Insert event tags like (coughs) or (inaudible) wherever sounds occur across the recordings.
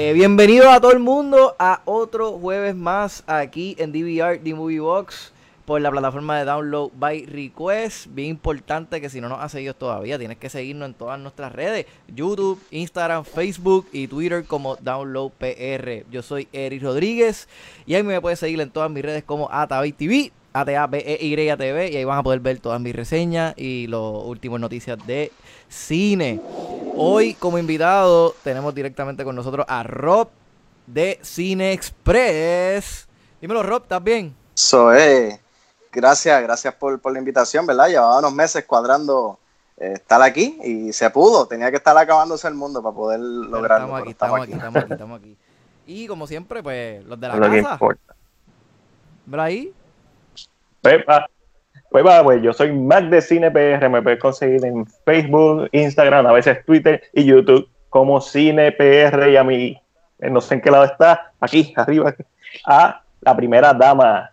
Eh, bienvenido a todo el mundo a otro jueves más aquí en DVR The Movie Box por la plataforma de Download by Request. Bien importante que si no nos has seguido todavía, tienes que seguirnos en todas nuestras redes: YouTube, Instagram, Facebook y Twitter como Download PR. Yo soy Eric Rodríguez y ahí me puedes seguir en todas mis redes como Atabay TV. A-T-A-B-E-Y-T-V y ahí van a poder ver todas mis reseñas y las últimas noticias de cine. Hoy como invitado tenemos directamente con nosotros a Rob de Cine Express. Dímelo Rob, ¿estás bien? Eso es. Gracias, gracias por, la invitación, ¿verdad? Llevaba unos meses cuadrando eh, estar aquí y se pudo. Tenía que estar acabándose el mundo para poder lograrlo. Estamos aquí, estamos, aquí, estamos aquí, estamos aquí. Y como siempre, pues los de la casa. importa. ahí? Pepa. Pues va, pues yo soy Mac de Cine PR, me puedes conseguir en Facebook, Instagram, a veces Twitter y YouTube como Cine PR y a mí, eh, no sé en qué lado está, aquí, (laughs) arriba, a la primera dama.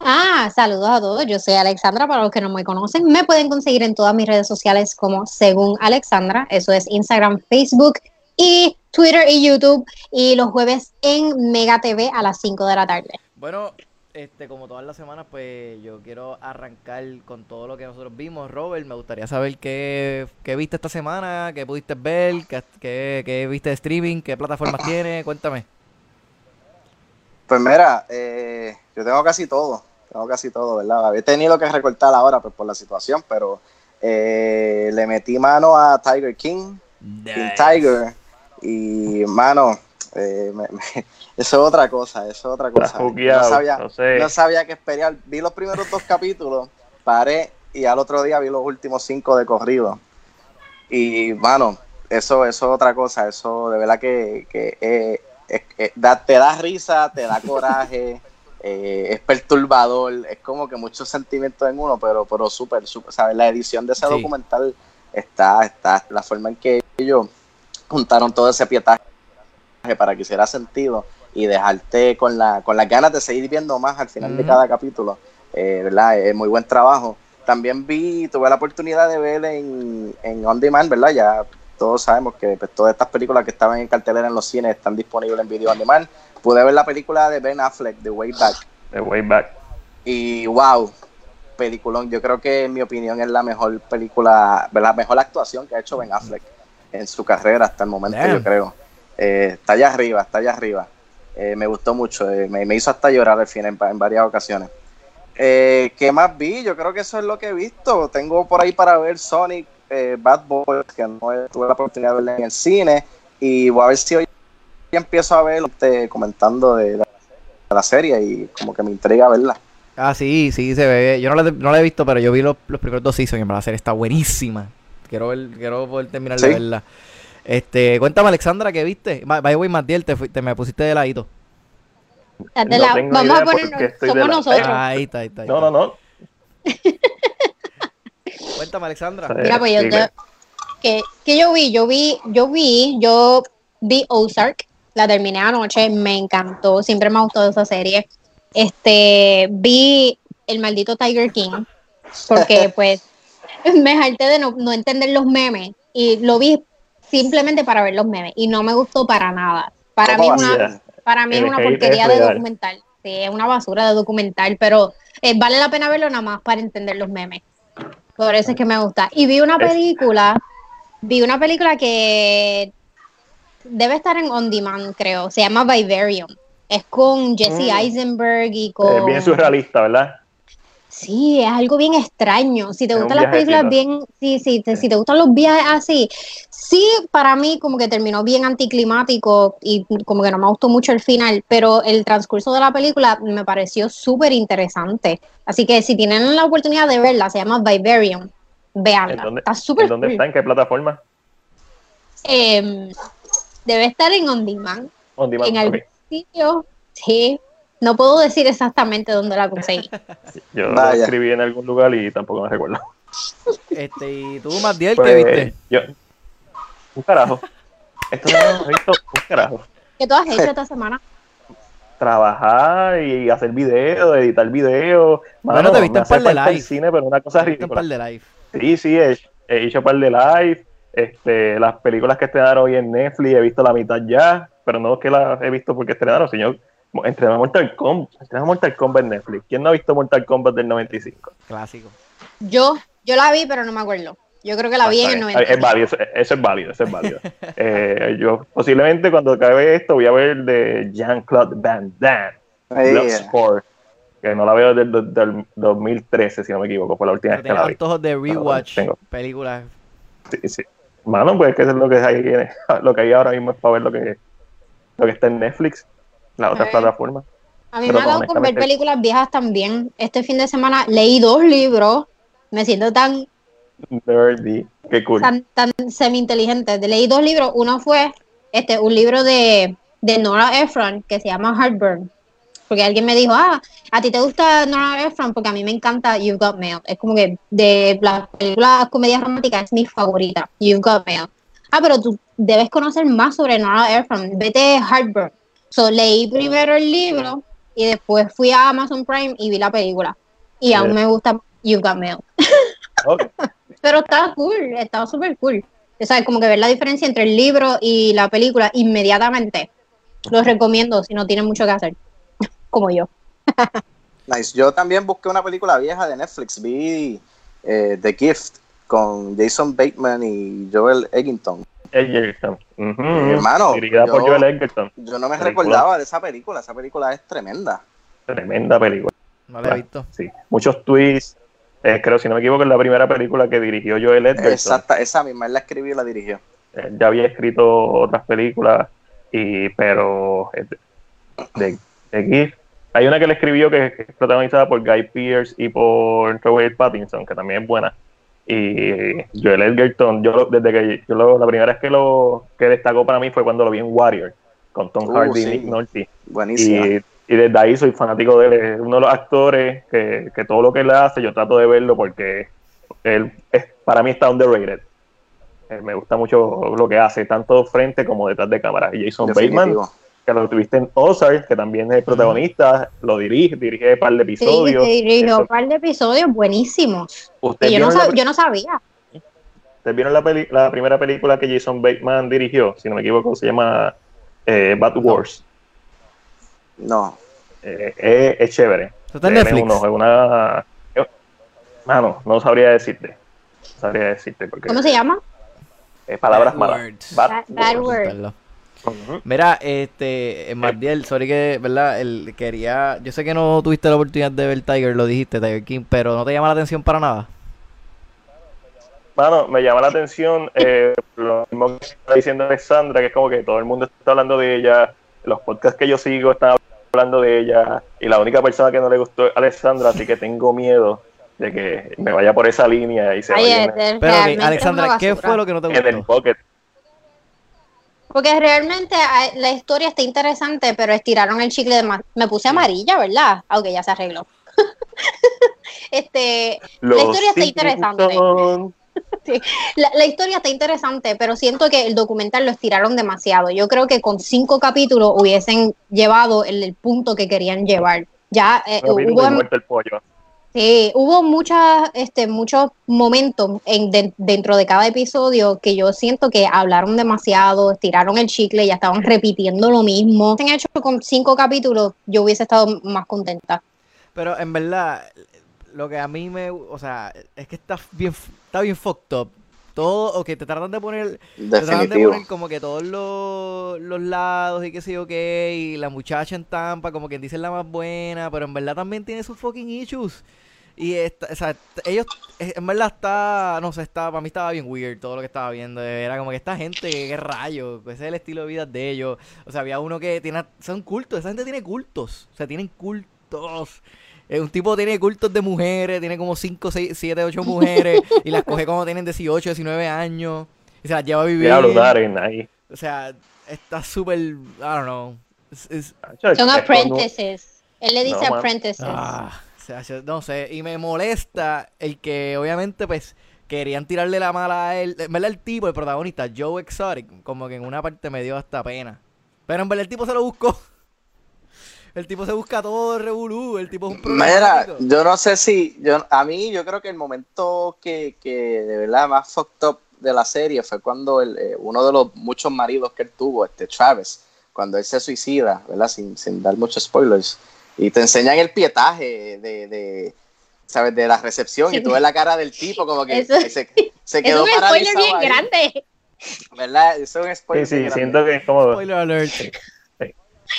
Ah, saludos a todos, yo soy Alexandra, para los que no me conocen, me pueden conseguir en todas mis redes sociales como según Alexandra, eso es Instagram, Facebook y Twitter y YouTube, y los jueves en Mega TV a las 5 de la tarde. Bueno, este, como todas las semanas, pues yo quiero arrancar con todo lo que nosotros vimos. Robert, me gustaría saber qué, viste esta semana, qué pudiste ver, qué, viste de streaming, qué plataformas (coughs) tiene, cuéntame. Pues mira, eh, yo tengo casi todo, tengo casi todo, ¿verdad? He tenido que recortar ahora pues, por la situación, pero eh, le metí mano a Tiger King, King Tiger, y mano, eh, eso es otra cosa, eso es otra cosa. no, sabía, no, sabía qué esperar. Vi los primeros dos capítulos, paré y al otro día vi los últimos cinco de corrido. Y, mano, eso, eso es otra cosa. Eso de verdad que, que te da risa, te da coraje, (laughs) eh, es perturbador. Es como que muchos sentimientos en uno, pero, pero súper, súper. ¿sabes? La edición de ese documental está, está, la forma en que ellos juntaron todo ese pietaje para que hiciera sentido y dejarte con, la, con las ganas de seguir viendo más al final de cada capítulo. Eh, ¿verdad? Es muy buen trabajo. También vi, tuve la oportunidad de ver en, en On Demand, ¿verdad? Ya todos sabemos que pues, todas estas películas que estaban en cartelera en los cines están disponibles en video on demand. Pude ver la película de Ben Affleck, The Way Back. The Way Back. Y wow, peliculón. Yo creo que en mi opinión es la mejor película, la mejor actuación que ha hecho Ben Affleck en su carrera hasta el momento, yo creo. Eh, está allá arriba, está allá arriba. Eh, me gustó mucho, eh, me, hizo hasta llorar al fin en, varias ocasiones. ¿Qué más vi? Yo creo que eso es lo que he visto. Tengo por ahí para ver Sonic, Bad Boys, que no tuve la oportunidad de verla en el cine. Y voy a ver si hoy empiezo a ver comentando de la, serie y como que me intriga verla. Ah, sí, sí, se ve. Yo no la, no la he visto, pero yo vi los, primeros dos seasons y la serie está buenísima. Quiero, ver, quiero poder terminar de verla. Este, cuéntame, Alexandra, ¿qué viste? Vaya, voy, Matiel, te, te me pusiste de ladito. De la, vamos a ponernos, somos nosotros. Ahí está, ahí está. no, no, no. (laughs) Cuéntame, Alexandra. Mira, pues yo te, que, que yo vi, yo vi, yo vi, yo vi Ozark, la terminé anoche, me encantó, siempre me ha gustado esa serie. Este, vi el maldito Tiger King, porque (laughs) pues me harté de no, no entender los memes y lo vi simplemente para ver los memes y no me gustó para nada. Para mí, una, para mí es una porquería de documental. Sí, es una basura de documental, pero eh, vale la pena verlo nada más para entender los memes. Por eso es que me gusta. Y vi una película, vi una película que debe estar en On Demand, creo. Se llama Vivarium. Es con Jesse mm. Eisenberg y con... Es bien surrealista, ¿verdad? Sí, es algo bien extraño. Si te gustan las películas bien, sí, sí, si te gustan los viajes así, sí, para mí como que terminó bien anticlimático y como que no me gustó mucho el final, pero el transcurso de la película me pareció súper interesante. Así que si tienen la oportunidad de verla, se llama Vivarium, veanla. Dónde, está súper ¿Dónde está? ¿En qué plataforma? Em, debe estar en On Demand. On Demand, en algún sitio, sí, no puedo decir exactamente dónde la conseguí. Yo la escribí en algún lugar y tampoco me recuerdo. Este, ¿y tú, Matiel, qué pues, viste? Yo, un carajo. Esto no he visto un carajo. ¿Qué tú has hecho esta semana? (laughs) Trabajar y hacer videos, editar videos. Bueno, te viste un par de live. cine, pero una cosa ridícula. un par de live. Sí, sí, he, he hecho un par de live. Este, las películas que estrenaron hoy en Netflix, he visto la mitad ya. pero no que la he visto porque estrenaron, señor. Estrenó Mortal Kombat, estrenó Mortal Kombat en Netflix. ¿Quién no ha visto Mortal Kombat del 95? Clásico. Yo, yo la vi, pero no me acuerdo. Yo creo que la vi en el 90. Es válido, eso, eso es válido, eso es válido. (laughs) Eh, yo posiblemente cuando acabe esto voy a ver el de Jean-Claude Van Damme, Ahí, Bloodsport, que no la veo desde el del 2013, si no me equivoco, fue la última vez que la tengo vi. antojos de rewatch Tengo. películas. Sí, sí. Mano, pues que eso es lo que hay, (laughs) lo que hay ahora mismo es para ver lo que, lo que está en Netflix, las otras plataformas. A mí me ha dado con ver películas viejas también. Este fin de semana leí dos libros. Me siento tan, qué cool. tan, tan semi-inteligente. Leí dos libros. Uno fue este un libro de, de Nora Ephron que se llama Heartburn. Porque alguien me dijo, ah, ¿a ti te gusta Nora Ephron? Porque a mí me encanta You've Got Mail. Es como que de las películas comedias románticas es mi favorita, You've Got Mail. Ah, pero tú debes conocer más sobre Nora Ephron. Vete Heartburn. So, leí primero el libro y después fui a Amazon Prime y vi la película. Y aún Yes. me gusta You've Got Mail. (laughs) Ok. Pero estaba cool, estaba súper cool. O sea, como que ver la diferencia entre el libro y la película inmediatamente. Los recomiendo si no tienen mucho que hacer. (laughs) Como yo. (laughs) Nice. Yo también busqué una película vieja de Netflix. Vi eh, The Gift con Jason Bateman y Joel Egginton. Edgerton. Hermano, Dirigida por yo- Joel Edgerton. Yo no me Película. recordaba de esa película. Esa película es tremenda. Tremenda película. No la he visto. Sí. Muchos twists. Eh, creo, si no me equivoco, es la primera película que dirigió Joel Edgerton. Exacta, esa misma. Él la escribió y la dirigió. Eh, ya había escrito otras películas, y, pero eh, de, de Gift. Hay una que le escribió que, que es protagonizada por Guy Pearce y por Robert Pattinson, que también es buena. Y Joel Edgerton, yo desde que yo lo- la primera vez que lo que destacó para mí fue cuando lo vi en Warrior, con Tom Uh, Hardy y sí. Nick Nolte. Buenísima. Y, y desde ahí soy fanático de él. Es uno de los actores que, que todo lo que él hace, yo trato de verlo porque él es, para mí está underrated. Eh, me gusta mucho lo que hace, tanto frente como detrás de cámara. Y Jason Bateman. Que lo tuviste en Ozark, que también es el protagonista, lo dirige, dirige un par de Sí, episodios. dirigió Eso- un par de episodios buenísimos. ¿Ustedes Y yo no, la, yo no sabía. ustedes vieron la, peli- la primera película que Jason Bateman dirigió? Si no me equivoco, se llama eh, Bad Wars. No. Eh, es, es chévere. ¿Eso está en Netflix? un ojo, es una. eh, Mano, no sabría decirte. No sabría decirte porque ¿Cómo se llama? palabras Bad malas. words. Bad Bad- bad words. word. Mira, este, eh, Mardiel, sorry que, ¿verdad? El, quería, yo sé que no tuviste la oportunidad de ver Tiger, lo dijiste, Tiger King, pero no te llama la atención para nada. Mano, me llama la atención eh, lo mismo que está diciendo Alexandra, que es como que todo el mundo está hablando de ella, los podcasts que yo sigo están hablando de ella, y la única persona que no le gustó es Alexandra, así que tengo miedo de que me vaya por esa línea y se Ay, vaya Pero, Alexandra, ¿qué fue lo que no te en el gustó? pocket. Porque realmente la historia está interesante, pero estiraron el chicle de más. Me puse amarilla, ¿verdad? Aunque ya se arregló. (laughs) este, Los la historia está interesante. (laughs) La, la historia está interesante, pero siento que el documental lo estiraron demasiado. Yo creo que con cinco capítulos hubiesen llevado el, el punto que querían llevar. Ya eh, hubo, el pollo. Sí, hubo muchas, este, muchos momentos en, de- dentro de cada episodio que yo siento que hablaron demasiado, estiraron el chicle, ya estaban repitiendo lo mismo. Si han hecho con cinco capítulos, yo hubiese estado más contenta. Pero en verdad, lo que a mí me, o sea, es que está bien, está bien fucked up. Todo, o que te tratan de poner, te tratan de poner como que todos los, los lados y qué sé yo qué, y la muchacha en Tampa, como quien dice es la más buena, pero en verdad también tiene sus fucking issues. Y esta, o sea, ellos, en verdad está, no sé, está, para mí estaba bien weird todo lo que estaba viendo. Era como que esta gente, qué rayos, ese es el estilo de vida de ellos. O sea, había uno que tiene, son cultos, esa gente tiene cultos, o sea, tienen cultos. Eh, un tipo tiene cultos de mujeres, tiene como 5, 6, 7, 8 mujeres y las coge cuando tienen 18, 19 años y se las lleva a vivir. Ahí. O sea, está súper, I don't know. Es- Chacho, Son apprentices. Él le dice No, apprentices. ah, no sé, y me molesta el que obviamente pues querían tirarle la mala a él. En verdad el tipo, el protagonista, Joe Exotic, como que en una parte me dio hasta pena. Pero en verdad el tipo se lo buscó. (laughs) El tipo se busca todo el revolú, el tipo es un Mira, yo no sé si, yo, a mí yo creo que el momento que, que de verdad más fucked up de la serie fue cuando el, eh, uno de los muchos maridos que él tuvo, este Travis, cuando él se suicida, ¿verdad? Sin, sin dar muchos spoilers. Y te enseñan el pietaje de, de ¿sabes? De la recepción y tú ves la cara del tipo como que Eso- se, se quedó es un spoiler paralizado bien ahí, grande. ¿verdad? Eso es un Sí, spoiler. sí, bien grande. siento que es como. Spoiler alert.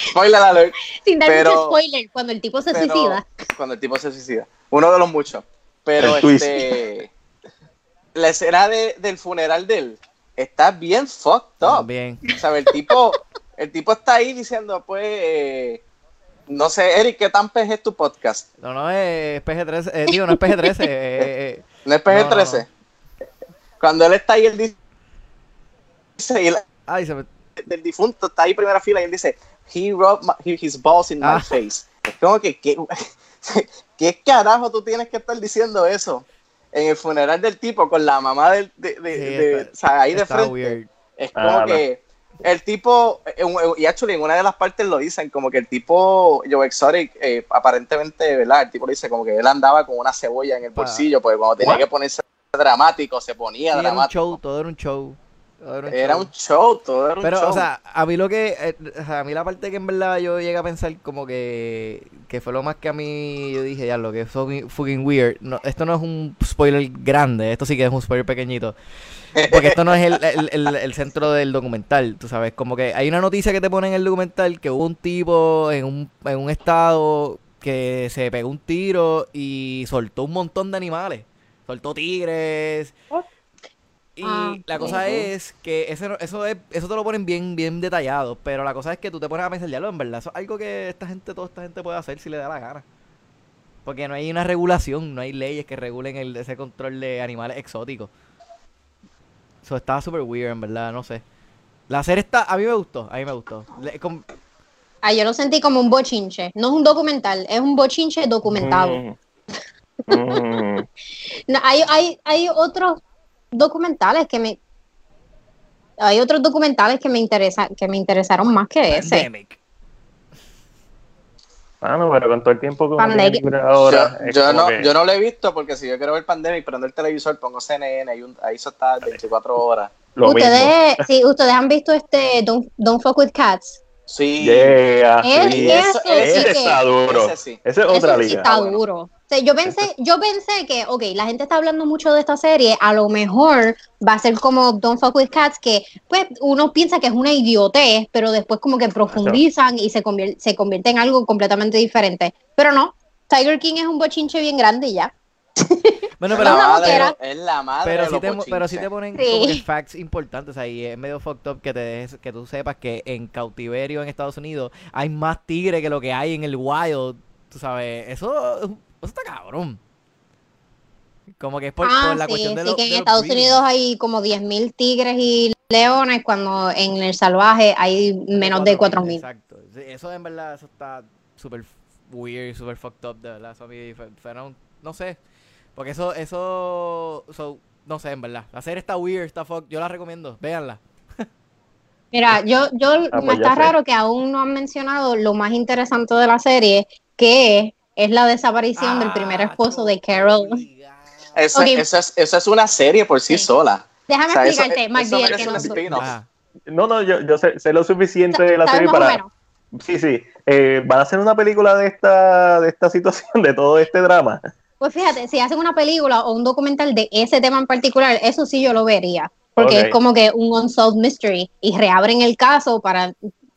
Spoiler alert. Sin dar Pero- mucho spoiler, cuando el tipo se pero- suicida. Cuando el tipo se suicida. Uno de los muchos. Pero El twist. este. La escena de- del funeral de él está bien fucked up. También. ¿Sabes? El tipo, el tipo está ahí diciendo, pues. eh, no sé, Eric, ¿qué tan peje es tu podcast? No, no es PG-13. Eh, digo, no es PG-13. eh, eh, (laughs) ¿No es No, no, PG-13? Cuando él está ahí, él dice. Y el, ay, se me... del difunto está ahí en primera fila y él dice, He rubbed my- his balls in Ah. my face. Es como que, ¿qué, (laughs) ¿qué carajo tú tienes que estar diciendo eso? En el funeral del tipo con la mamá del, de, de- Sí, de- está- o sea, ahí de frente. weird. Es como Ah, no. que el tipo, y actually en una de las partes lo dicen, como que el tipo, Joe Exotic, eh, aparentemente, ¿verdad? El tipo dice como que él andaba con una cebolla en el Pa- bolsillo, porque cuando tenía que ponerse dramático, se ponía Sí, era un dramático. show, todo era un show. Todo era un Era show. un show, todo era un Pero, show. o sea, a mí lo que. eh, a mí la parte que en verdad yo llegué a pensar como que. Que fue lo más que a mí. Yo dije, ya, lo que es fucking, fucking weird. No, esto no es un spoiler grande, esto sí que es un spoiler pequeñito. Porque esto no es el, el- el- el centro del documental, tú sabes. Como que hay una noticia que te pone en el documental que hubo un tipo en un, en un estado que se pegó un tiro y soltó un montón de animales. Soltó tigres. Y Ah, la cosa es que ese eso es, eso te lo ponen bien, bien detallado, pero la cosa es que tú te pones a pensar, ya lo en verdad, eso es algo que esta gente, toda esta gente puede hacer si le da la gana. Porque no hay una regulación, no hay leyes que regulen el, ese control de animales exóticos. Eso estaba súper weird, en verdad, no sé. La serie está, a mí me gustó, a mí me gustó. Le- Ah, yo lo sentí como un bochinche. No es un documental, es un bochinche documentado. Mm. Mm. No, hay, hay, hay otros documentales que me. Hay otros documentales que me interesa, que me interesaron más que ese. Pandemic. Mano, pero con todo el tiempo libre ahora. yo, como no, que yo no lo he visto porque si yo quiero ver Pandemic, prendo el televisor, pongo CNN, ahí, un- ahí eso está 24 horas. lo mismo. ustedes, sí, ustedes han visto este Don't, Don't Fuck with Cats. Sí, Yeah, Es- sí. eso Ese que- está duro. Ese sí. Es otra liga. está duro. O sea, yo pensé, yo pensé que, ok, la gente está hablando mucho de esta serie, a lo mejor va a ser como Don't Fuck With Cats, que pues uno piensa que es una idiotez, pero después como que profundizan y se convierte, se convierte en algo completamente diferente. Pero no, Tiger King es un bochinche bien grande y ya. (laughs) Bueno, pero, la madre, es la madre pero los te, pero te ponen Sí. como que facts importantes ahí. Es medio fucked up que te dejes- que tú sepas que en cautiverio en Estados Unidos hay más tigre que lo que hay en el wild. Tú sabes, eso, eso está cabrón. Como que es por, ah, por la sí, cuestión de sí lo- que en los Estados breeding. Unidos hay como 10.000 tigres y leones, cuando en el salvaje hay menos de 4.000. Exacto. Eso en verdad, eso está súper weird, súper fucked up, de verdad. Eso a mí fue- fueron, no sé. Porque eso, eso, so, no sé, en verdad. La serie está weird, está fucked. Yo la recomiendo, véanla. Mira, (laughs) yo, yo Ah, me pues ya está sé. raro que aún no han mencionado lo más interesante de la serie, que es la desaparición del primer Ah, esposo de Carol. obligado. Eso, Ok. eso es, eso es una serie por sí Sí. sola. Déjame O sea, explicarte, que no. No, no, yo, yo sé, sé lo suficiente de la ¿Sabes serie para. Sí, sí. Eh, van a hacer una película de esta, de esta situación, de todo este drama. Pues fíjate, si hacen una película o un documental de ese tema en particular, eso sí yo lo vería. Porque es como que un unsolved mystery y reabren el caso para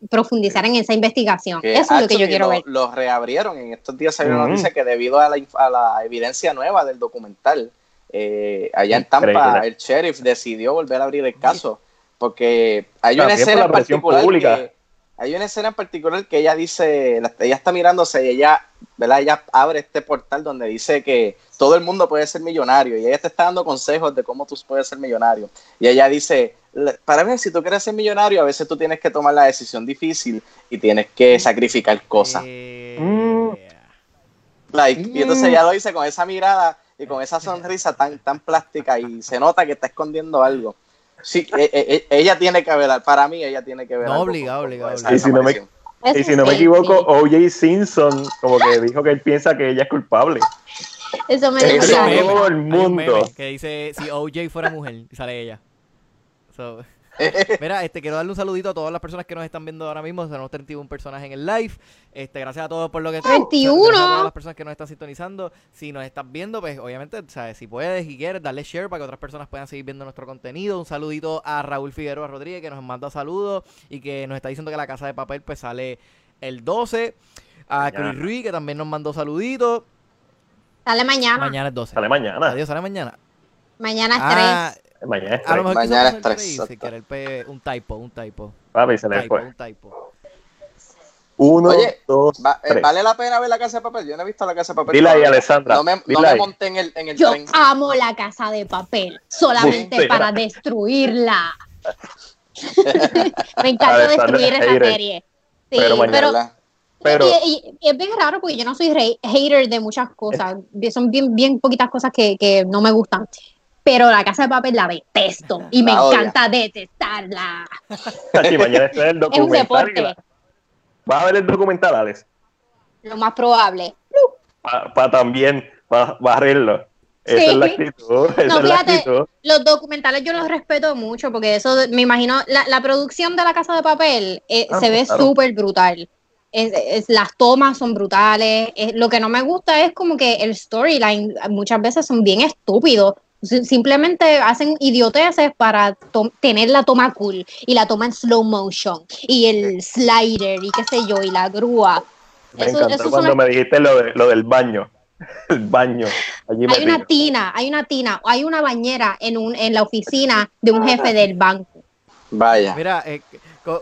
profundizar en esa investigación. Que Eso es lo que yo quiero lo, ver. lo reabrieron. En estos días salió una Mm. noticia que debido a la, inf- a la evidencia nueva del documental, eh, allá en Tampa, Increíble. el sheriff decidió volver a abrir el caso. Porque hay una También por escena la particular pública. que, hay una escena en particular que ella dice, la- ella está mirándose y ella, ¿verdad? Ella abre este portal donde dice que todo el mundo puede ser millonario y ella te está dando consejos de cómo tú puedes ser millonario. Y ella dice, "Le- para mí, si tú quieres ser millonario, a veces tú tienes que tomar la decisión difícil y tienes que sacrificar cosas. Eh, Mm. Like, y entonces Mm. ella lo dice con esa mirada y con esa sonrisa tan, tan plástica y se nota que está escondiendo algo. Sí, e- e- e- ella tiene que ver, para mí ella tiene que ver. No, obligado, obligado. Y si no me- Y si no me equivoco. O.J. Simpson como que dijo que él piensa que ella es culpable. Eso me meme, todo el mundo. que dice si OJ fuera mujer sale ella. So, (laughs) Mira, este, quiero darle un saludito a todas las personas que nos están viendo ahora mismo. Tenemos 31 personas en el live. Este, gracias a todos por lo que... 31. Gracias a todas las personas que nos están sintonizando. Si nos estás viendo, pues obviamente, ¿sabes? si puedes y quieres, darle share para que otras personas puedan seguir viendo nuestro contenido. Un saludito a Raúl Figueroa Rodríguez que nos manda saludos y que nos está diciendo que la casa de papel pues sale el 12. A. Chris Ruiz que también nos mandó saluditos. Sale mañana. Mañana es 12. Sale mañana. Adiós, sale mañana. Mañana es Ah, 3. Mañana es a lo tres. mejor Mañana es un typo, un typo. Papi, se le Typo, fue. un typo. Uno, Oye, dos, Va- eh, tres. ¿Vale la pena ver la casa de papel? Yo no he visto la casa de papel. Dile ahí. Alessandra. No me, no monté en el, en el Yo tren. amo la casa de papel, solamente Bustera. para destruirla. (laughs) Me encanta destruir es esa hater. serie. Sí, Pero mañana- pero, ¿verdad? Pero- y, y- y es bien raro porque yo no soy hater de muchas cosas. Son bien, bien poquitas cosas que, que no me gustan. Pero la casa de papel la detesto y me La odia. encanta detestarla. Aquí mañana está el (laughs) Es un documental. y deporte, la- ¿Vas a ver el documental, Alex? lo más probable. Para también ba- barrerlo. Esa Sí. es la actitud. Esa No, es la fíjate, actitud. los documentales yo los respeto mucho porque eso, me imagino, la, la producción de la Casa de Papel eh, Ah, se ve claro. súper brutal. Es- es- las tomas son brutales. Es- lo que no me gusta es como que el storyline muchas veces son bien estúpidos. Si- Simplemente hacen idioteces para to- tener la toma cool y la toma en slow motion y el slider y qué sé yo y la grúa. Me Eso- encantó eso cuando me dijiste lo, de- lo del baño. (laughs) El baño. Allí Hay una tina, hay una tina, hay una bañera en, un, en la oficina de un jefe del banco. Vaya. Mira, eh,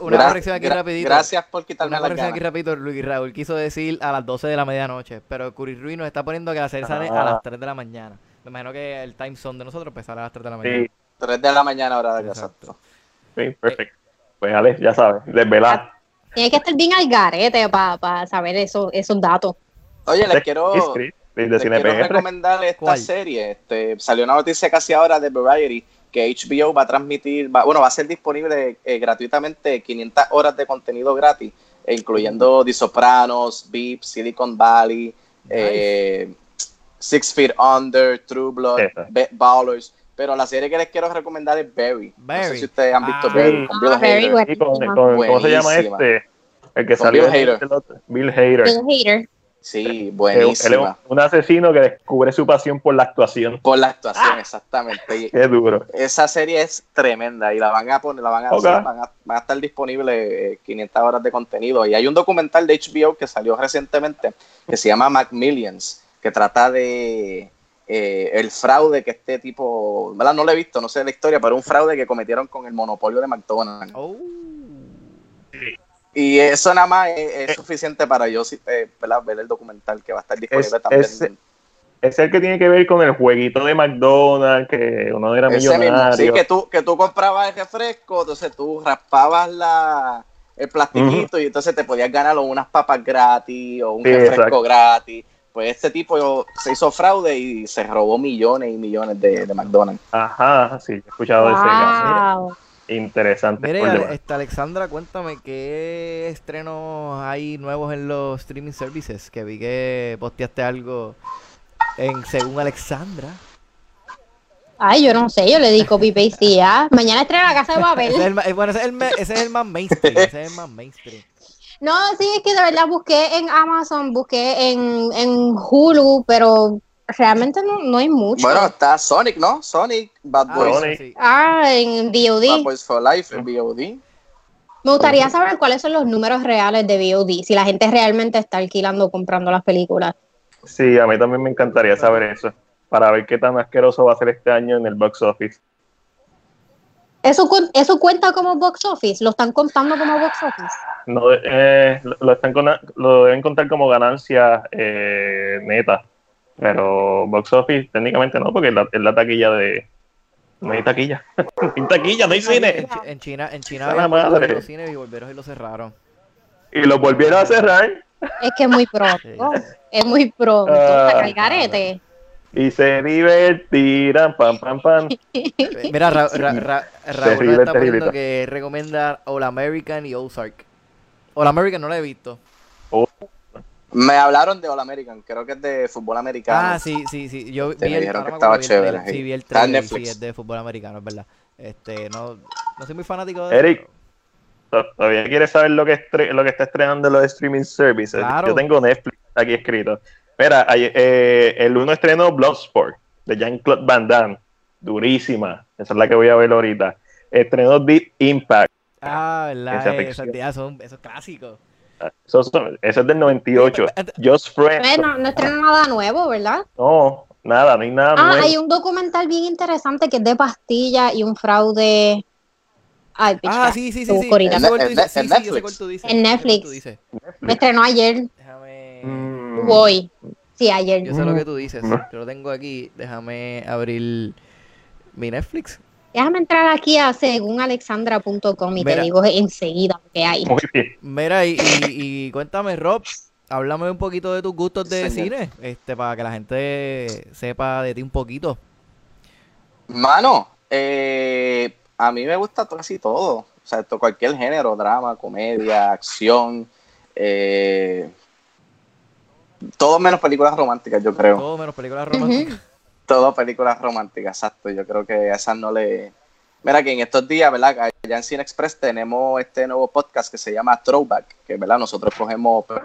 una Gra- corrección aquí gra- rapidito. Gracias por quitarme Una la corrección aquí rapidito. Luis Raúl quiso decir a las 12 de la medianoche, pero Curry Ruiz nos está poniendo que la serie sale a Ah. las 3 de la mañana. Me imagino que el time zone de nosotros pues sale a las 3 de la mañana. Sí, 3 de la mañana hora de casa. Sí, perfecto. Pues Alex, ya sabes, desvelar. Tienes que estar bien al garete para saber eso, esos datos. Oye, les quiero, les quiero recomendar esta ¿Cuál? serie. Este, salió una noticia casi ahora de Variety que HBO va a transmitir, va- bueno, va a ser disponible eh, gratuitamente 500 horas de contenido gratis, incluyendo The Sopranos, Beep, Silicon Valley, eh, Six Feet Under, True Blood. Be- Ballers. Pero la serie que les quiero recomendar es Barry. No sé si ustedes han visto Ah. Barry con Bill Ah, Hader. bueno. Con- Buenísima. con- ¿Cómo se llama Buenísima. este? El que Con salió Bill Hader. otro- Bill Hader. Bill Hader. Sí, Él- Él es buenísima. un asesino que descubre su pasión por la actuación. Por la actuación, exactamente. Y Qué duro. esa serie es tremenda y la van a poner, la van a, hacer, van a, van a estar disponible eh, 500 horas de contenido. Y hay un documental de HBO que salió recientemente que se llama Macmillions, que trata de eh, el fraude que este tipo, ¿verdad? No lo he visto, no sé la historia, pero un fraude que cometieron con el monopolio de McDonald's. Oh. Y eso nada más es, es suficiente para yo eh, ver el documental que va a estar disponible Es- también. es- Es el que tiene que ver con el jueguito de McDonald's, que uno era Ese mismo, millonario. sí, que tú, que tú comprabas el refresco, entonces tú raspabas la, el plastiquito y entonces te podías ganar o unas papas gratis o un Sí, refresco exacto. gratis. Pues este tipo se hizo fraude y se robó millones y millones de, de McDonald's. Ajá, sí, he escuchado de ese caso. Wow. Interesante. Mire, esta Alexandra, cuéntame qué estrenos hay nuevos en los streaming services. Que vi que posteaste algo en según Alexandra. Ay, yo no sé, yo le di copy paste y ya. Mañana estrena la casa de es papel. el, ma- eh, bueno, ese es el, me- ese es el más mainstream. Ese es el más mainstream. No, sí, es que de verdad busqué en Amazon, busqué en, en Hulu, pero realmente no, no hay mucho. Bueno, está Sonic, ¿no? Sonic, Bad Ah, Boys, Sonic. sí. Ah, en Bad VOD. Boys for Life, en VOD. Me gustaría saber cuáles son los números reales de VOD, si la gente realmente está alquilando o comprando las películas. Sí, a mí también me encantaría saber eso. Para ver qué tan asqueroso va a ser este año en el box office. ¿Eso, cu- ¿Eso cuenta como box office? ¿Lo están contando como box office? No, eh, lo, están con- lo deben contar como ganancia eh, neta. Pero box office técnicamente no, porque es la, es la taquilla de... No hay taquilla. (laughs) no hay taquilla, no hay cine. En China, en China A habían la vuelto a madre. abrir los cines y volvieron y lo cerraron. Y lo volvieron a cerrar. Es que es muy pronto. Es muy pronto. Garete. Y se divertirán, pam, pam, pam. (laughs) Mira, Ra- Ra- Ra- Raúl está terrible. poniendo que recomienda All American y Ozark. All American no la he visto. Me hablaron de All American, creo que es de fútbol americano. Ah, sí, sí, sí. Yo Sí, me vi el, dijeron que estaba vi chévere, sí. Vi el Está en trailer sí, Netflix. es de fútbol americano, es verdad. Este, no, No soy muy fanático de Eric, ¿todavía quieres saber lo que, lo que está estrenando los streaming services? Claro. Yo tengo Netflix aquí escrito. Mira, ayer- eh, el uno estrenó Bloodsport de Jean-Claude Van Damme. Durísima. Esa es la que voy a ver ahorita. Estrenó Deep Impact. Ah, ¿verdad? Eh. Esas, tías son, esos clásicos. Eso, son- eso es del 98. Oye, Just Friends. Eh, no, no estrena nada nuevo, ¿verdad? No, nada, no hay nada Ah, nuevo. hay un documental bien interesante que es de pastilla y un fraude. Ay, picha. Ah, sí, sí, sí. Sí. En- Netflix. cuál tú dices. En Netflix. Me estrenó ayer Déjame. Mm. O hoy. Sí, ayer. Yo sé lo que tú dices. Mm. Yo lo tengo aquí. Déjame abrir mi Netflix. Déjame entrar aquí a segunalexandra.com y Mira. te digo enseguida lo que hay. Muy bien. Mira, y, y, y cuéntame, Rob, háblame un poquito de tus gustos de Señor. cine, este, para que la gente sepa de ti un poquito. Mano, eh, a mí me gusta casi todo. O sea, cualquier género, drama, comedia, acción. eh, todo menos películas románticas, yo creo. Todo menos películas románticas. Todo películas románticas, exacto. Yo creo que a esas no le. Mira que en estos días, ¿verdad? Allá en Cine Express tenemos este nuevo podcast que se llama Throwback, que, ¿verdad? Nosotros cogemos pe-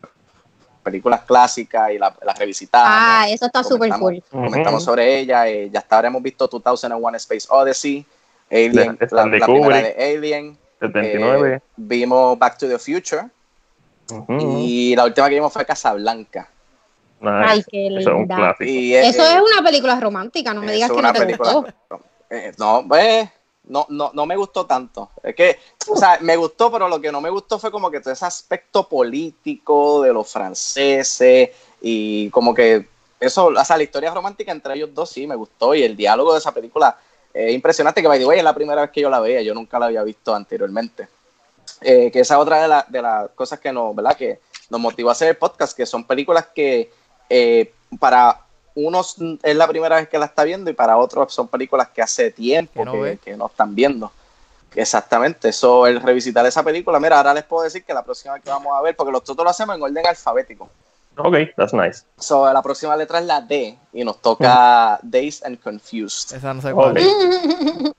películas clásicas y la- las revisitamos. Ah, eso está súper cool. comentamos Ujú. sobre ella. eh, ya hasta ahora hemos visto 2001 Space Odyssey, Alien, De la, primera de Alien. 79. eh, vimos Back to the Future y la última que vimos fue Casablanca. Nice. Ay, qué Eso es un linda. clásico. Y, eh, Eso es una película romántica, no me digas que no te película- gustó. Eh, no, pues, no, no, no me gustó tanto. Es que, o sea, me gustó, pero lo que no me gustó fue como que todo ese aspecto político de los franceses y como que eso, o sea, la historia romántica entre ellos dos sí me gustó y el diálogo de esa película es impresionante, que by the way, es la primera vez que yo la veía, yo nunca la había visto anteriormente. Eh, que esa es otra de, la- de las cosas que nos, ¿verdad? Que nos motivó a hacer el podcast, que son películas que eh, para unos es la primera vez que la está viendo y para otros son películas que hace tiempo Que no que, ve. que no están viendo. Exactamente, eso, el revisitar esa película. Mira, ahora les puedo decir que la próxima que vamos a ver, porque nosotros lo hacemos en orden alfabético. Ok, that's nice. So, la próxima letra es la D y nos toca Dazed and Confused. Esa no sé cuál es. O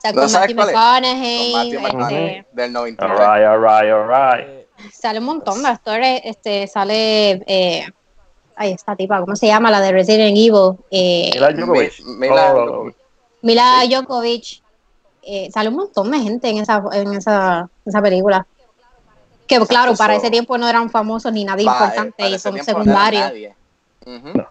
sea, ¿No con sabes Matthew cuál es? McConaughey, Con Matthew este, McConaughey, del 99. Alright, alright, alright. Eh, sale un montón de actores, este, sale, eh, ay, esta tipa, ¿cómo se llama? La de Resident Evil, eh, Mila Jovovich. Mi- Mila Oh, Jovovich. Mila Djokovic, eh, sale un montón de gente en esa, en esa, esa película. Que claro, para so- ese tiempo no eran famosos ni nadie importante y son no secundarios. No.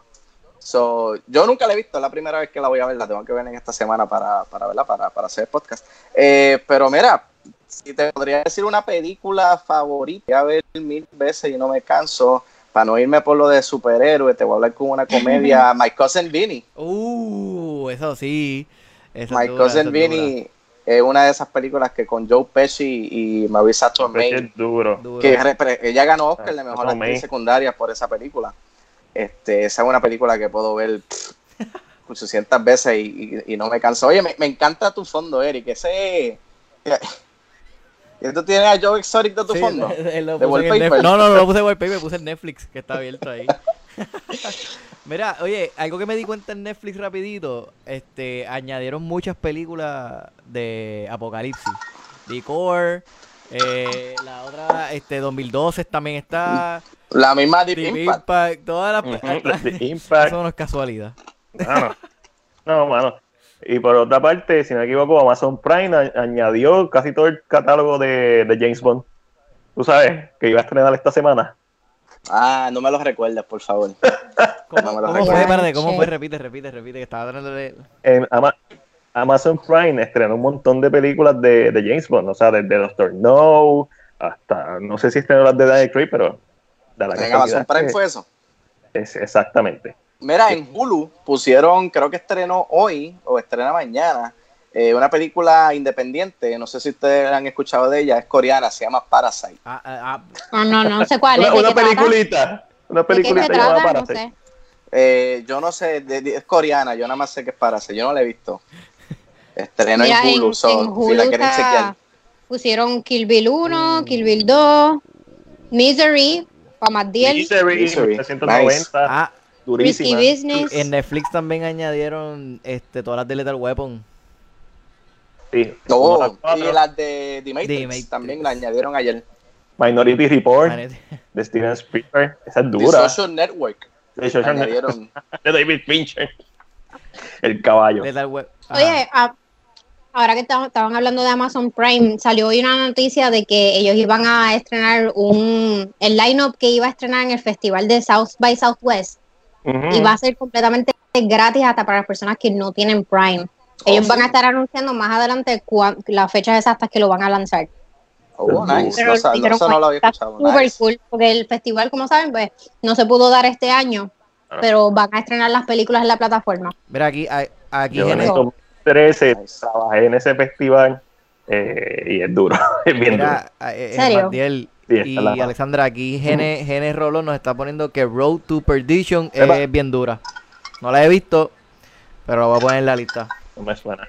So, yo nunca la he visto, es la primera vez que la voy a ver, la tengo que ver en esta semana para, para verla, para, para hacer el podcast. Eh, pero mira, si te podría decir una película favorita, voy a ver mil veces y no me canso, para no irme por lo de superhéroe, te voy a hablar con una comedia, (laughs) My Cousin Vinny. Uh, eso sí. Esa My dura, Cousin Vinny es una de esas películas que con Joe Pesci y Marisa Tomei Es duro. que ella ganó Oscar de Ah, mejor Tomei. actriz secundaria por esa película. Este, esa es una película que puedo ver (laughs) pff, 800 veces y, y- y no me canso. Oye, me, me encanta tu fondo, Eric. Ese. ¿Y tú tienes a Joe Exotic de tu Sí, fondo? (laughs) ¿De wallpaper? No, no, no lo puse en wallpaper, puse en Netflix, que está abierto ahí. (laughs) Mira, oye, algo que me di cuenta en Netflix rapidito, este, añadieron muchas películas de Apocalipsis. Decor, eh, la otra, este, 2012 también está, La misma Deep Deep Impact. Impact, todas las... The (laughs) Impact. Eso no es casualidad. Mano. No, mano. Y por otra parte, si no me equivoco, Amazon Prime a- añadió casi todo el catálogo de, de James Bond. Tú sabes que iba a estrenar esta semana. Ah, no me lo recuerdes, por favor. ¿Cómo, (laughs) No me lo cómo fue? Espérate, ¿cómo fue? Repite, repite, repite, que estaba tratando de... En Ama- Amazon Prime estrenó un montón de películas de, de James Bond, o sea, desde Doctor No hasta, no sé si estrenó las de Daniel Craig, pero de la En Amazon Prime que- fue eso. es- exactamente. Mira, en Hulu pusieron, creo que estrenó hoy o estrena mañana, eh, una película independiente. No sé si ustedes han escuchado de ella, es coreana, se llama Parasite. Ah, ah, No, no, no sé cuál es. Una, ¿De una trata? peliculita, una ¿De qué peliculita llamada trata? No Parasite. sé. Eh, yo no sé, de- de- es coreana, yo nada más sé que es Parasite, yo no la he visto. Estrenó Mira, en Hulu, en, so, en si Hulu la quieren chequear. pusieron Kill Bill 1, Mm. Kill Bill 2, Misery, para Madiel, Misery, Misery, 1990, ah, Risky durísima. Business. en Netflix también añadieron este, todas las de Lethal Weapon. Sí, Oh, de las y las de The Matrix, The Matrix. también la añadieron ayer. Minority Report de Steven Spielberg. Esa es The dura. Social Network. De Social añadieron. (laughs) de David Fincher. El caballo. Oye, a- ahora que estaban estaban hablando de Amazon Prime, salió hoy una noticia de que ellos iban a estrenar un el lineup que iba a estrenar en el festival de South by Southwest Y va a ser completamente gratis hasta para las personas que no tienen Prime. Ellos Oh, van sí. a estar anunciando más adelante las fechas exactas que lo van a lanzar. Oh, nice. Pero No, no lo había escuchado. Super Nice. cool, porque el festival, como saben, pues no se pudo dar este año, Ah. pero van a estrenar las películas en la plataforma. Mira, aquí, aquí Yo en el 2013 Nice. trabajé en ese festival eh, y es duro. (laughs) Es bien duro. Mira, eh, eh, ¿Serio? Sí, esta y Alexandra, aquí Gene, Gene Rolón nos está poniendo que Road to Perdition Epa. es bien dura. No la he visto, pero la voy a poner en la lista. No me suena.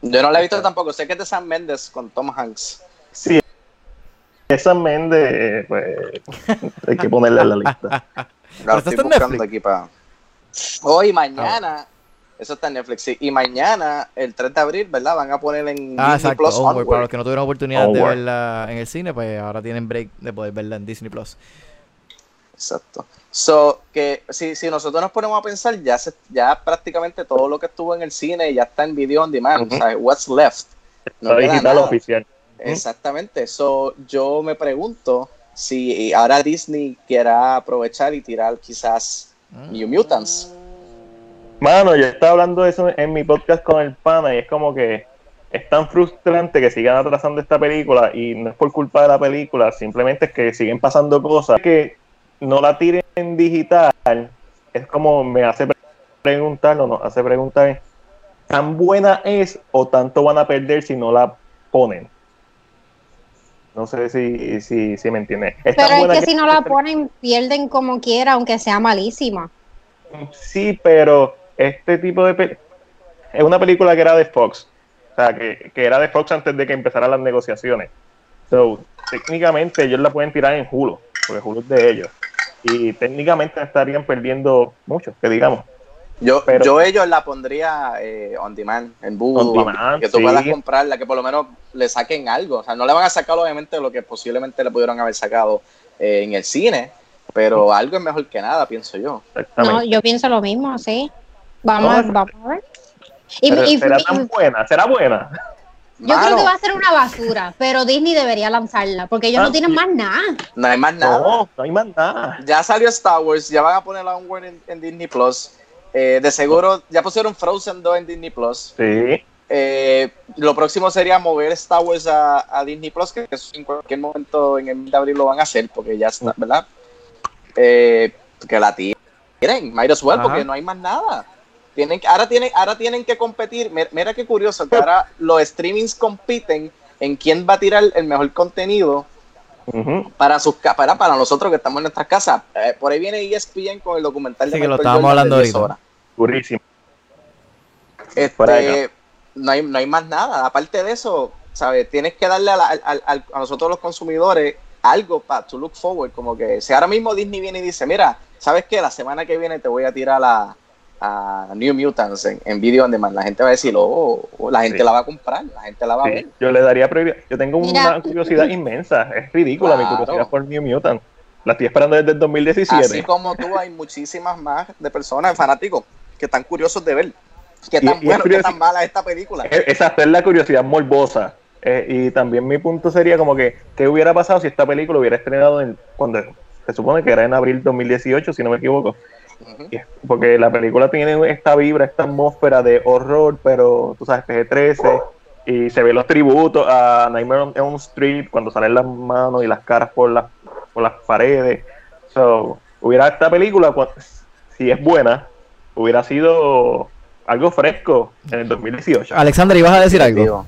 Yo no la he visto tampoco. Sé que es de Sam Mendes con Tom Hanks. Sí. Esa Méndez, eh, pues, hay que ponerla en la lista. (laughs) Eso estoy buscando Netflix. aquí para. Hoy, mañana. Eso está en Netflix, sí. Y mañana, el 3 de abril, ¿verdad? Van a poner en Ah, Disney exacto. Plus Onward. Para los que no tuvieron oportunidad de verla en el cine, pues ahora tienen break de poder verla en Disney Plus. Exacto. So, que si, si nosotros nos ponemos a pensar, ya se, ya prácticamente todo lo que estuvo en el cine ya está en video on demand. Ujú. o sea, what's left. No queda digital nada. oficial. Exactamente. So, yo me pregunto si ahora Disney quiera aprovechar y tirar quizás Mm. New Mutants. Mano, yo estaba hablando de eso en mi podcast con el pana y es como que es tan frustrante que sigan atrasando esta película y no es por culpa de la película, simplemente es que siguen pasando cosas que no la tiren en digital. Es como me hace pre- preguntar, no nos hace preguntar, ¿tan buena es o tanto van a perder si no la ponen? No sé si, si, si me entiendes. Es Pero es que si no la ponen, pierden como quiera, aunque sea malísima. Sí, pero este tipo de pe- es una película que era de Fox, o sea, que, que era de Fox antes de que empezaran las negociaciones. So, técnicamente ellos la pueden tirar en Hulu, porque Hulu es de ellos. Y técnicamente estarían perdiendo mucho, que digamos. Yo, Pero- yo ellos la pondría eh, on demand, en demand, que tú sí. puedas comprarla, que por lo menos le saquen algo. O sea, no le van a sacar obviamente lo que posiblemente le pudieron haber sacado eh, en el cine, pero algo es mejor que nada, pienso yo. No, yo pienso lo mismo, sí. Vamos, No, vamos a ver. Y, Pero y- ¿Será y- tan buena? ¿Será buena? yo creo que va a ser una basura, pero Disney debería lanzarla, porque ellos Ah, no tienen más nada. No hay más nada. No, no hay más nada. Ya salió Star Wars, ya van a poner Onward en, en Disney Plus. Eh, de seguro, ya pusieron Frozen 2 en Disney Plus. Sí. Eh, lo próximo sería mover Star Wars a, a Disney Plus, que eso en cualquier momento en el mes de abril lo van a hacer, porque ya está, ¿verdad? Eh, que la tiren, might as well, Ajá. porque no hay más nada. Tienen, que- ahora, tienen, ahora tienen que competir. Mira, mira qué curioso, que ahora los streamings compiten en quién va a tirar el mejor contenido para sus para, para nosotros que estamos en nuestras casas. Eh, por ahí viene ESPN con el documental de Sí, que lo estábamos hablando 10 ahorita. Durísimo. Este, no, hay, no hay más nada. Aparte de eso, ¿sabes? Tienes que darle a, la- al- al- a nosotros los consumidores algo para to look forward. Como que si ahora mismo Disney viene y dice, mira, ¿sabes qué? La semana que viene te voy a tirar a, a New Mutants en, en video on demand. La gente va a decir, oh, oh, la gente Sí. la va a comprar, la gente la va a ver. Yo le daría prioridad. Yo tengo Mira. una curiosidad inmensa. Es ridícula mi Claro. curiosidad por New Mutant. La estoy esperando desde el 2017. Así como tú, hay muchísimas más de personas, fanáticos, que están curiosos de ver qué Y- tan y bueno, qué curioso- tan mala es esta película. E- Exacto, es la curiosidad morbosa. Eh, y también mi punto sería como que, ¿qué hubiera pasado si esta película hubiera estrenado en, cuando se supone que era en abril 2018, si no me equivoco? Porque la película tiene esta vibra, esta atmósfera de horror, pero tú sabes, PG-13, y se ve los tributos a Nightmare on Elm Street cuando salen las manos y las caras por, las por las paredes. So, hubiera esta película, cu- si es buena, hubiera sido algo fresco en el 2018. Alexandra, ¿ibas a decir algo?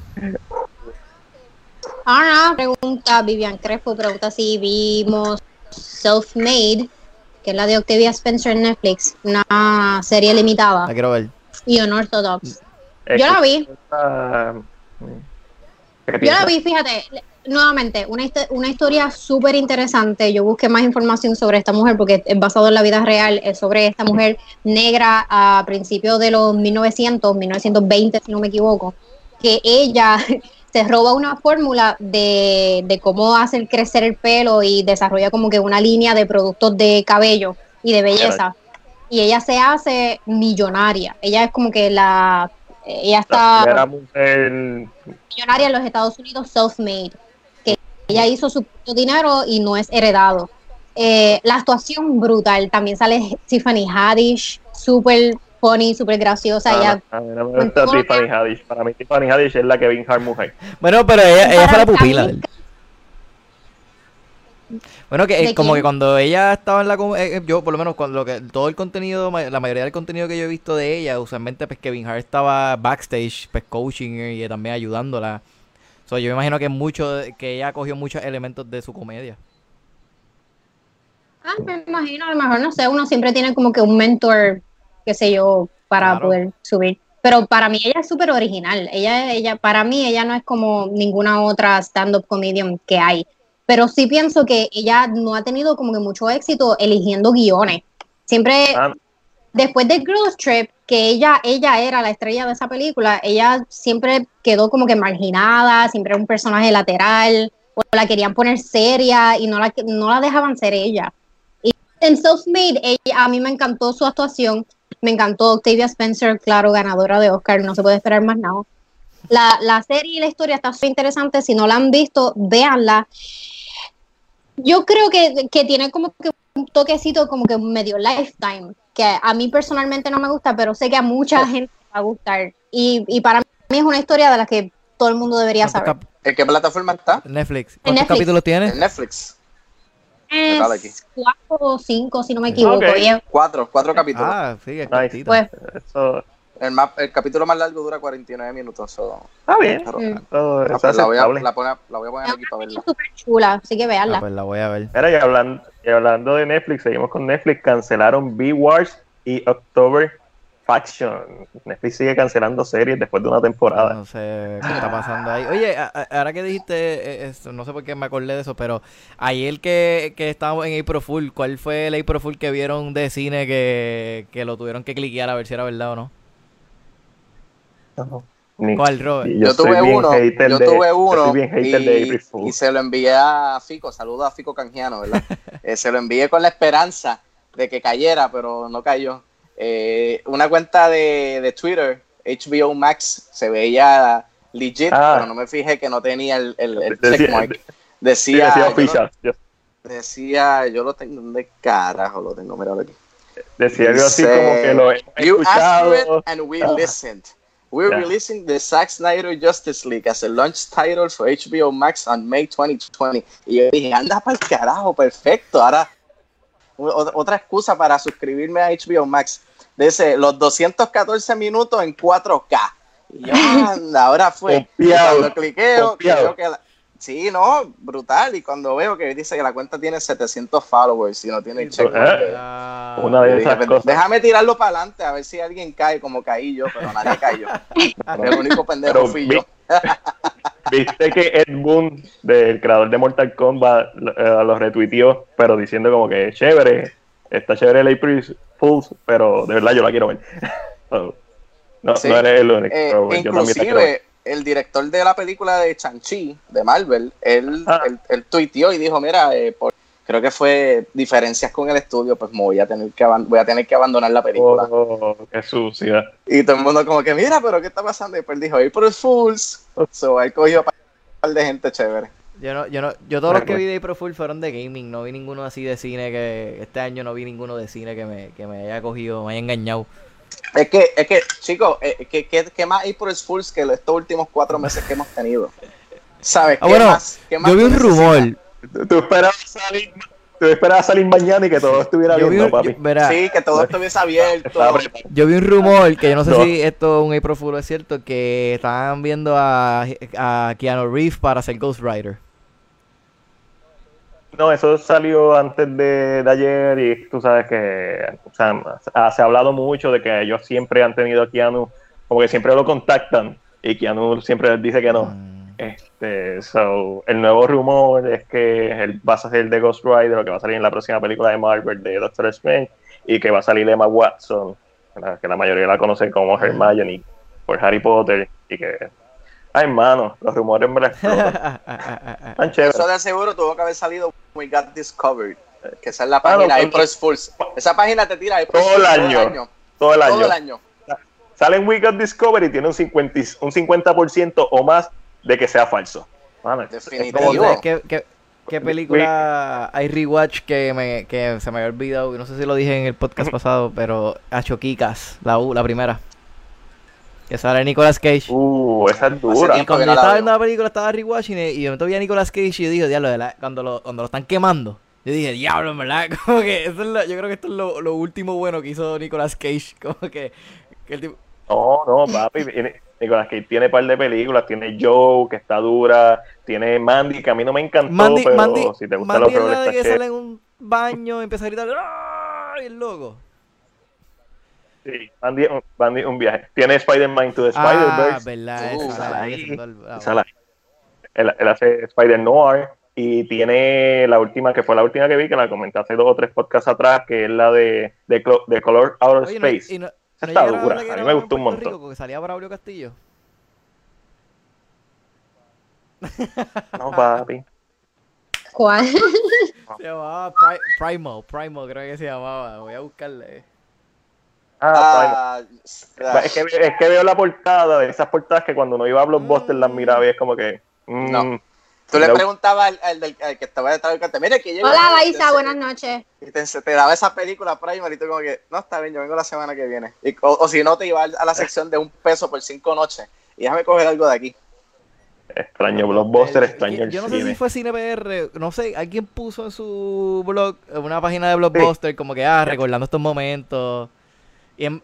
Ahora pregunta Vivian Crespo, pregunta si vimos Self-Made, que es la de Octavia Spencer en Netflix, una serie limitada, La quiero ver. y Unorthodox. Es Yo la vi, ¿qué yo la vi, fíjate, nuevamente, una, una historia súper interesante. Yo busqué más información sobre esta mujer porque es basado en la vida real, es sobre esta mujer negra a principios de los 1900, 1920, si no me equivoco, que ella (laughs) se roba una fórmula de, de cómo hacer crecer el pelo y desarrolla como que una línea de productos de cabello y de belleza. Y ella se hace millonaria. Ella es como que la... Ella La está mujer millonaria en los Estados Unidos, self-made, que ella hizo su dinero y no es heredado. Eh, la actuación brutal, también sale Tiffany Haddish, súper funny, súper graciosa. Ah, ella, a mí no me gusta con- Tiffany Haddish. Para mí Tiffany Haddish es la Kevin Hart mujer. Bueno, pero ella, ella fue la Para pupila mí-. Bueno, que eh, ¿De como quién? que cuando ella estaba en la... eh, eh, yo, por lo menos, cuando lo que, todo el contenido, la mayoría del contenido que yo he visto de ella, usualmente, pues, Kevin Hart estaba backstage, pues, coaching y eh, también ayudándola. So, yo me imagino que mucho, que ella cogió muchos elementos de su comedia. ah, me imagino, a lo mejor, no sé, uno siempre tiene como que un mentor, qué sé yo, para Claro. poder subir. Pero para mí ella es súper original. Ella, ella, para mí ella no es como ninguna otra stand-up comedian que hay. Pero sí pienso que ella no ha tenido como que mucho éxito eligiendo guiones. Siempre, Ah, después de Girls Trip, que ella, ella era la estrella de esa película, ella siempre quedó como que marginada, siempre era un personaje lateral, o la querían poner seria y no la, no la dejaban ser ella. Y en Self-Made, ella, a mí me encantó su actuación, me encantó Octavia Spencer, claro, ganadora de Oscar, no se puede esperar más nada. La, la serie y la historia está súper interesante, si no la han visto, véanla. Yo creo que, que tiene como que un toquecito como que medio lifetime, que a mí personalmente no me gusta, pero sé que a mucha gente le va a gustar. Y, y para mí es una historia de la que todo el mundo debería ¿Cuántos saber. ¿En qué plataforma está? Netflix. ¿Cuántos Netflix. capítulos tiene? En Netflix. Aquí. cuatro o cinco, si no me equivoco. Ok. y es- Cuatro, cuatro capítulos. Ah, sí, es Nice. pues, Eso El, más, el capítulo más largo dura 49 minutos. so- está bien. pero- Mm. Ah, pues es la, voy a, la, pone- la voy a poner aquí para verla. súper chula, así que Ah, veanla. pues la voy a ver. Mira, y hablando, y hablando de Netflix, seguimos con Netflix, cancelaron B-Wars y October Faction. Netflix sigue cancelando series después de una temporada. No sé qué está pasando ahí. Oye, a- a- ahora que dijiste eh, eso, no sé por qué me acordé de eso, pero ayer que, que estábamos en April Fool, ¿cuál fue el April Fool que vieron de cine que, que lo tuvieron que cliquear a ver si era verdad o no? Ni- ¿Cuál, Robert? Yo, tuve uno, yo de- tuve uno y, se lo envié a Fico, saludo a Fico Canjiano, ¿verdad? (laughs) Eh, se lo envié con la esperanza de que cayera, pero no cayó. Eh, una cuenta de, de Twitter, HBO Max, se veía legit, Ah. pero no me fijé que no tenía el, el, el Decía- checkmark. Sí, Decía, decía yo oficial. Yo- lo- decía, yo lo tengo, ¿dónde carajo lo tengo? Mira aquí. Decía algo así como que lo hemos You asked for it and we Ah. listened. We're Yeah. releasing the Zack Snyder Justice League as a launch title for HBO Max on May 2020. Y yo dije, anda para el carajo, perfecto. Ahora, otra excusa para suscribirme a HBO Max. Dice, los 214 minutos en 4K. Y yo, anda, ahora fue. Confiado, cuando cliqueo, veo que la- Sí, no, brutal. Y cuando veo que dice que la cuenta tiene 700 followers y no tiene el check. Eh. Una de dije, esas "Pues, cosas. Déjame tirarlo para adelante a ver si alguien cae como caí yo, pero nadie cayó. (laughs) El único pendejo Pero fui vi- yo. (laughs) Viste que Ed Boon, del creador de Mortal Kombat, lo, eh, lo retuiteó, pero diciendo como que chévere, está chévere el April Fools, pero de verdad yo la quiero ver. (laughs) No, Sí. no eres el único. Eh, también ver. inclusive, el director de la película de Shang-Chi, de Marvel, él, Ah. él, él tuiteó y dijo, mira, eh, por- creo que fue diferencias con el estudio, pues me voy a tener que, voy a tener que abandonar la película. Oh, qué sucia. Y todo el mundo como que, mira, pero ¿qué está pasando? Y pues dijo, April Fools. So, él cogió un par de gente chévere. Yo no, yo no, yo todos los que vi de April Fool fueron de gaming, no vi ninguno así de cine que este año no vi ninguno de cine que me, que me haya cogido, me haya engañado. Es que, es que, chicos, eh, ¿qué, qué, qué más April Fools que estos últimos cuatro meses que hemos tenido? ¿Sabes? Ah, ¿Qué bueno, más? ¿Qué más yo vi un rumor. Tú, tú esperabas salir, tú esperabas salir mañana y que todo estuviera Yo vi bien, un, ¿no, papi. yo- verá, Sí, que todo estuviese abierto. Yo vi un rumor que yo no sé No. si esto es un April Fool es cierto, que estaban viendo a, a Keanu Reeves para ser Ghost Rider. No, eso salió antes de, de ayer y tú sabes que o sea, se ha hablado mucho de que ellos siempre han tenido a Keanu, como que siempre lo contactan y Keanu siempre les dice que no. Mm. Este, so, el nuevo rumor es que él va a ser de Ghost Rider, que va a salir en la próxima película de Marvel de Doctor Strange, y que va a salir Emma Watson, que la mayoría la conoce como Hermione por Harry Potter, y que Ay, hermano, los rumores me la (laughs) explotan. Tan chévere. Eso de seguro tuvo que haber salido We Got Discovered. Que esa es la Ah, no, página April Fools. Esa página te tira April Todo el año. Todo el año. Todo el año. Sale en We Got Discovery y tiene un 50, y- un 50% o más de que sea falso. Mano, Definitivo. ¿Qué, qué, qué película hay rewatch que, me, que se me había olvidado? No sé si lo dije en el podcast (laughs) pasado, pero a Choquikas, la, U- la primera. Que sale Nicolas Cage. Uh, esa es dura. Y cuando yo estaba viendo la película, estaba rewatching y y de momento vi a Nicolas Cage y yo dije, diablo, cuando, lo, cuando lo están quemando, yo dije, diablo, en verdad, (laughs) como que eso es lo- yo creo que esto es lo, lo último bueno que hizo Nicolas Cage, (laughs) como que, que el tipo, No, no, papi. Nicolas Cage tiene un par de películas. Tiene Joe, que está dura. Tiene Mandy, que a mí no me encantó, Mandy, pero Mandy, si te gusta Mandy lo es la de que sale en un baño y empieza a gritar, ¡ah! y el loco. Sí, Mandy, es un- viaje. Tiene Spider-Man to the Ah, Spider-Verse. verdad, ah, la- él, él hace Spider Noir y tiene la última que fue la última que vi que la comenté hace dos o tres podcasts atrás que es la de de, Color Outer Oye, no- Space y no- Esa no está dura, a mí me gustó un montón. Rico, que salía Braulio Castillo. no papi ¿Cuál? (laughs) Se llamaba Pri- Primo, Primo creo que se llamaba. Voy a buscarle. Ah, Ah, bueno. es, que, es que veo la portada de esas portadas que cuando uno iba a Blockbuster las miraba y es como que mm, No. Tú le preguntabas al, al que estaba detrás del cartel, mire que llegó. Hola, te- buenas noches. Y te, te daba esa película Primer y tú como que, no, está bien, yo vengo la semana que viene. Y- o, o si no, te iba a la sección de un peso por cinco noches. Y déjame coger algo de aquí. extraño Blockbuster El- extraño yo, el yo no sé si fue CinePR, no sé, alguien puso en su blog, en una página de Blockbuster, como que, ah, recordando estos momentos. Y en-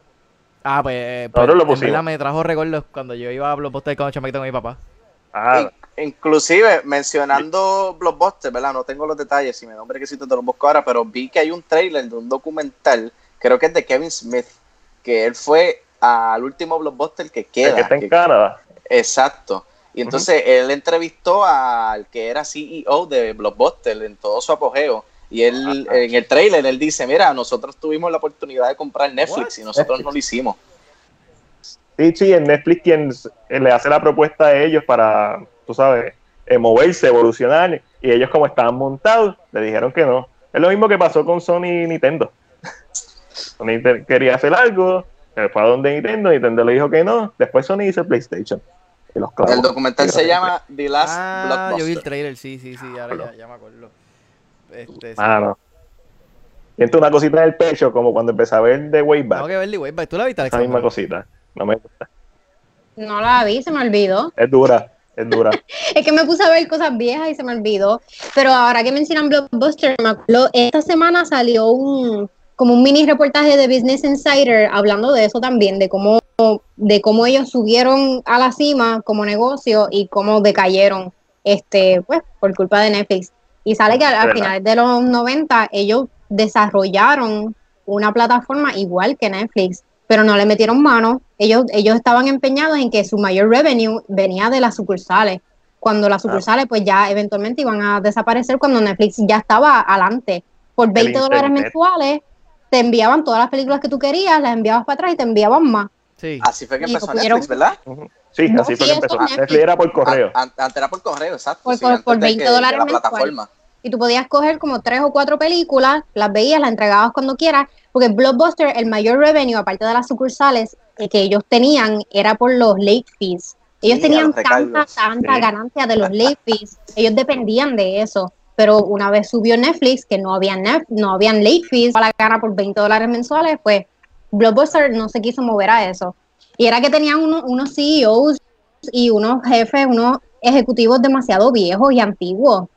ah, pues, eh, pues, lo en verdad me trajo recuerdos cuando yo iba a Blockbuster con el chamaquito con mi papá. ah, In- inclusive, mencionando Blockbuster, ¿verdad? No tengo los detalles, si me nombre que si te los busco ahora, pero vi que hay un trailer de un documental, creo que es de Kevin Smith, que él fue al último Blockbuster que el queda. que está en que- Canadá Exacto. Y entonces él entrevistó al que era CEO de Blockbuster en todo su apogeo. Y él, Ajá. en el trailer, él dice, mira, nosotros tuvimos la oportunidad de comprar Netflix y nosotros no lo hicimos. Sí, sí, en Netflix quien s- le hace la propuesta a ellos para, tú sabes, eh, moverse, evolucionar, y ellos como estaban montados, le dijeron que no. Es lo mismo que pasó con Sony y Nintendo. (laughs) Sony quería hacer algo, se fue a donde Nintendo, Nintendo le dijo que no, después Sony hizo PlayStation. Y los clavó. El documental se llama The Last Ah, Blockbuster. yo vi el trailer, sí, sí, sí, ahora ya, ya me acuerdo. Este, sí. Ah, no. Siento una cosita en el pecho, como cuando empecé a ver The Way Back. Tengo que verle, güey. ¿Tú la viste, Esa misma Alexander? cosita. No me gusta. No la vi, se me olvidó. Es dura, es dura. (laughs) Es que me puse a ver cosas viejas y se me olvidó. Pero ahora que mencionan Blockbuster, me acuerdo, esta semana salió un como un mini reportaje de Business Insider hablando de eso también, de cómo, de cómo ellos subieron a la cima como negocio y cómo decayeron este, pues, por culpa de Netflix. Y sale que al, final de los 90 ellos desarrollaron una plataforma igual que Netflix, pero no le metieron mano. Ellos, ellos estaban empeñados en que su mayor revenue venía de las sucursales. Cuando las sucursales pues ya eventualmente iban a desaparecer cuando Netflix ya estaba adelante. Por 20 dólares mensuales te enviaban todas las películas que tú querías, las enviabas para atrás y te enviaban más. Sí. Así fue que empezó pudieron- Netflix, ¿verdad? Sí, No, así fue sí, que empezó. Netflix. Netflix era por correo. An- an- Antes era por correo, exacto. Por- sí, por- antes por de 20 que- de dólares la plataforma. y tú podías coger como tres o cuatro películas, las veías, las entregabas cuando quieras, porque Blockbuster, el mayor revenue, aparte de las sucursales eh, que ellos tenían, era por los late fees. Ellos Sí, tenían tanta, tanta Sí. ganancia de los late fees, ellos dependían de eso. Pero una vez subió Netflix, que no había no habían late fees para la gana por 20 dólares mensuales, pues Blockbuster no se quiso mover a eso. Y era que tenían uno- unos CEOs y unos jefes, unos ejecutivos demasiado viejos y antiguos.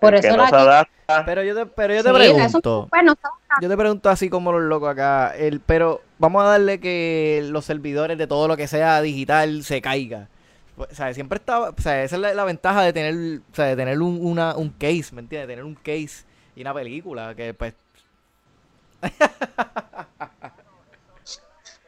Por El eso no que- adapta. Pero yo te, pero yo te Sí, eso, pregunto. pues, no estaba- Yo te pregunto así como los locos acá, el, pero vamos a darle que los servidores de todo lo que sea digital se caiga. O sea, siempre estaba, o sea, esa es la, la ventaja de tener, o sea, de tener un, una, un case, ¿me entiendes? Tener un case y una película que pues (laughs)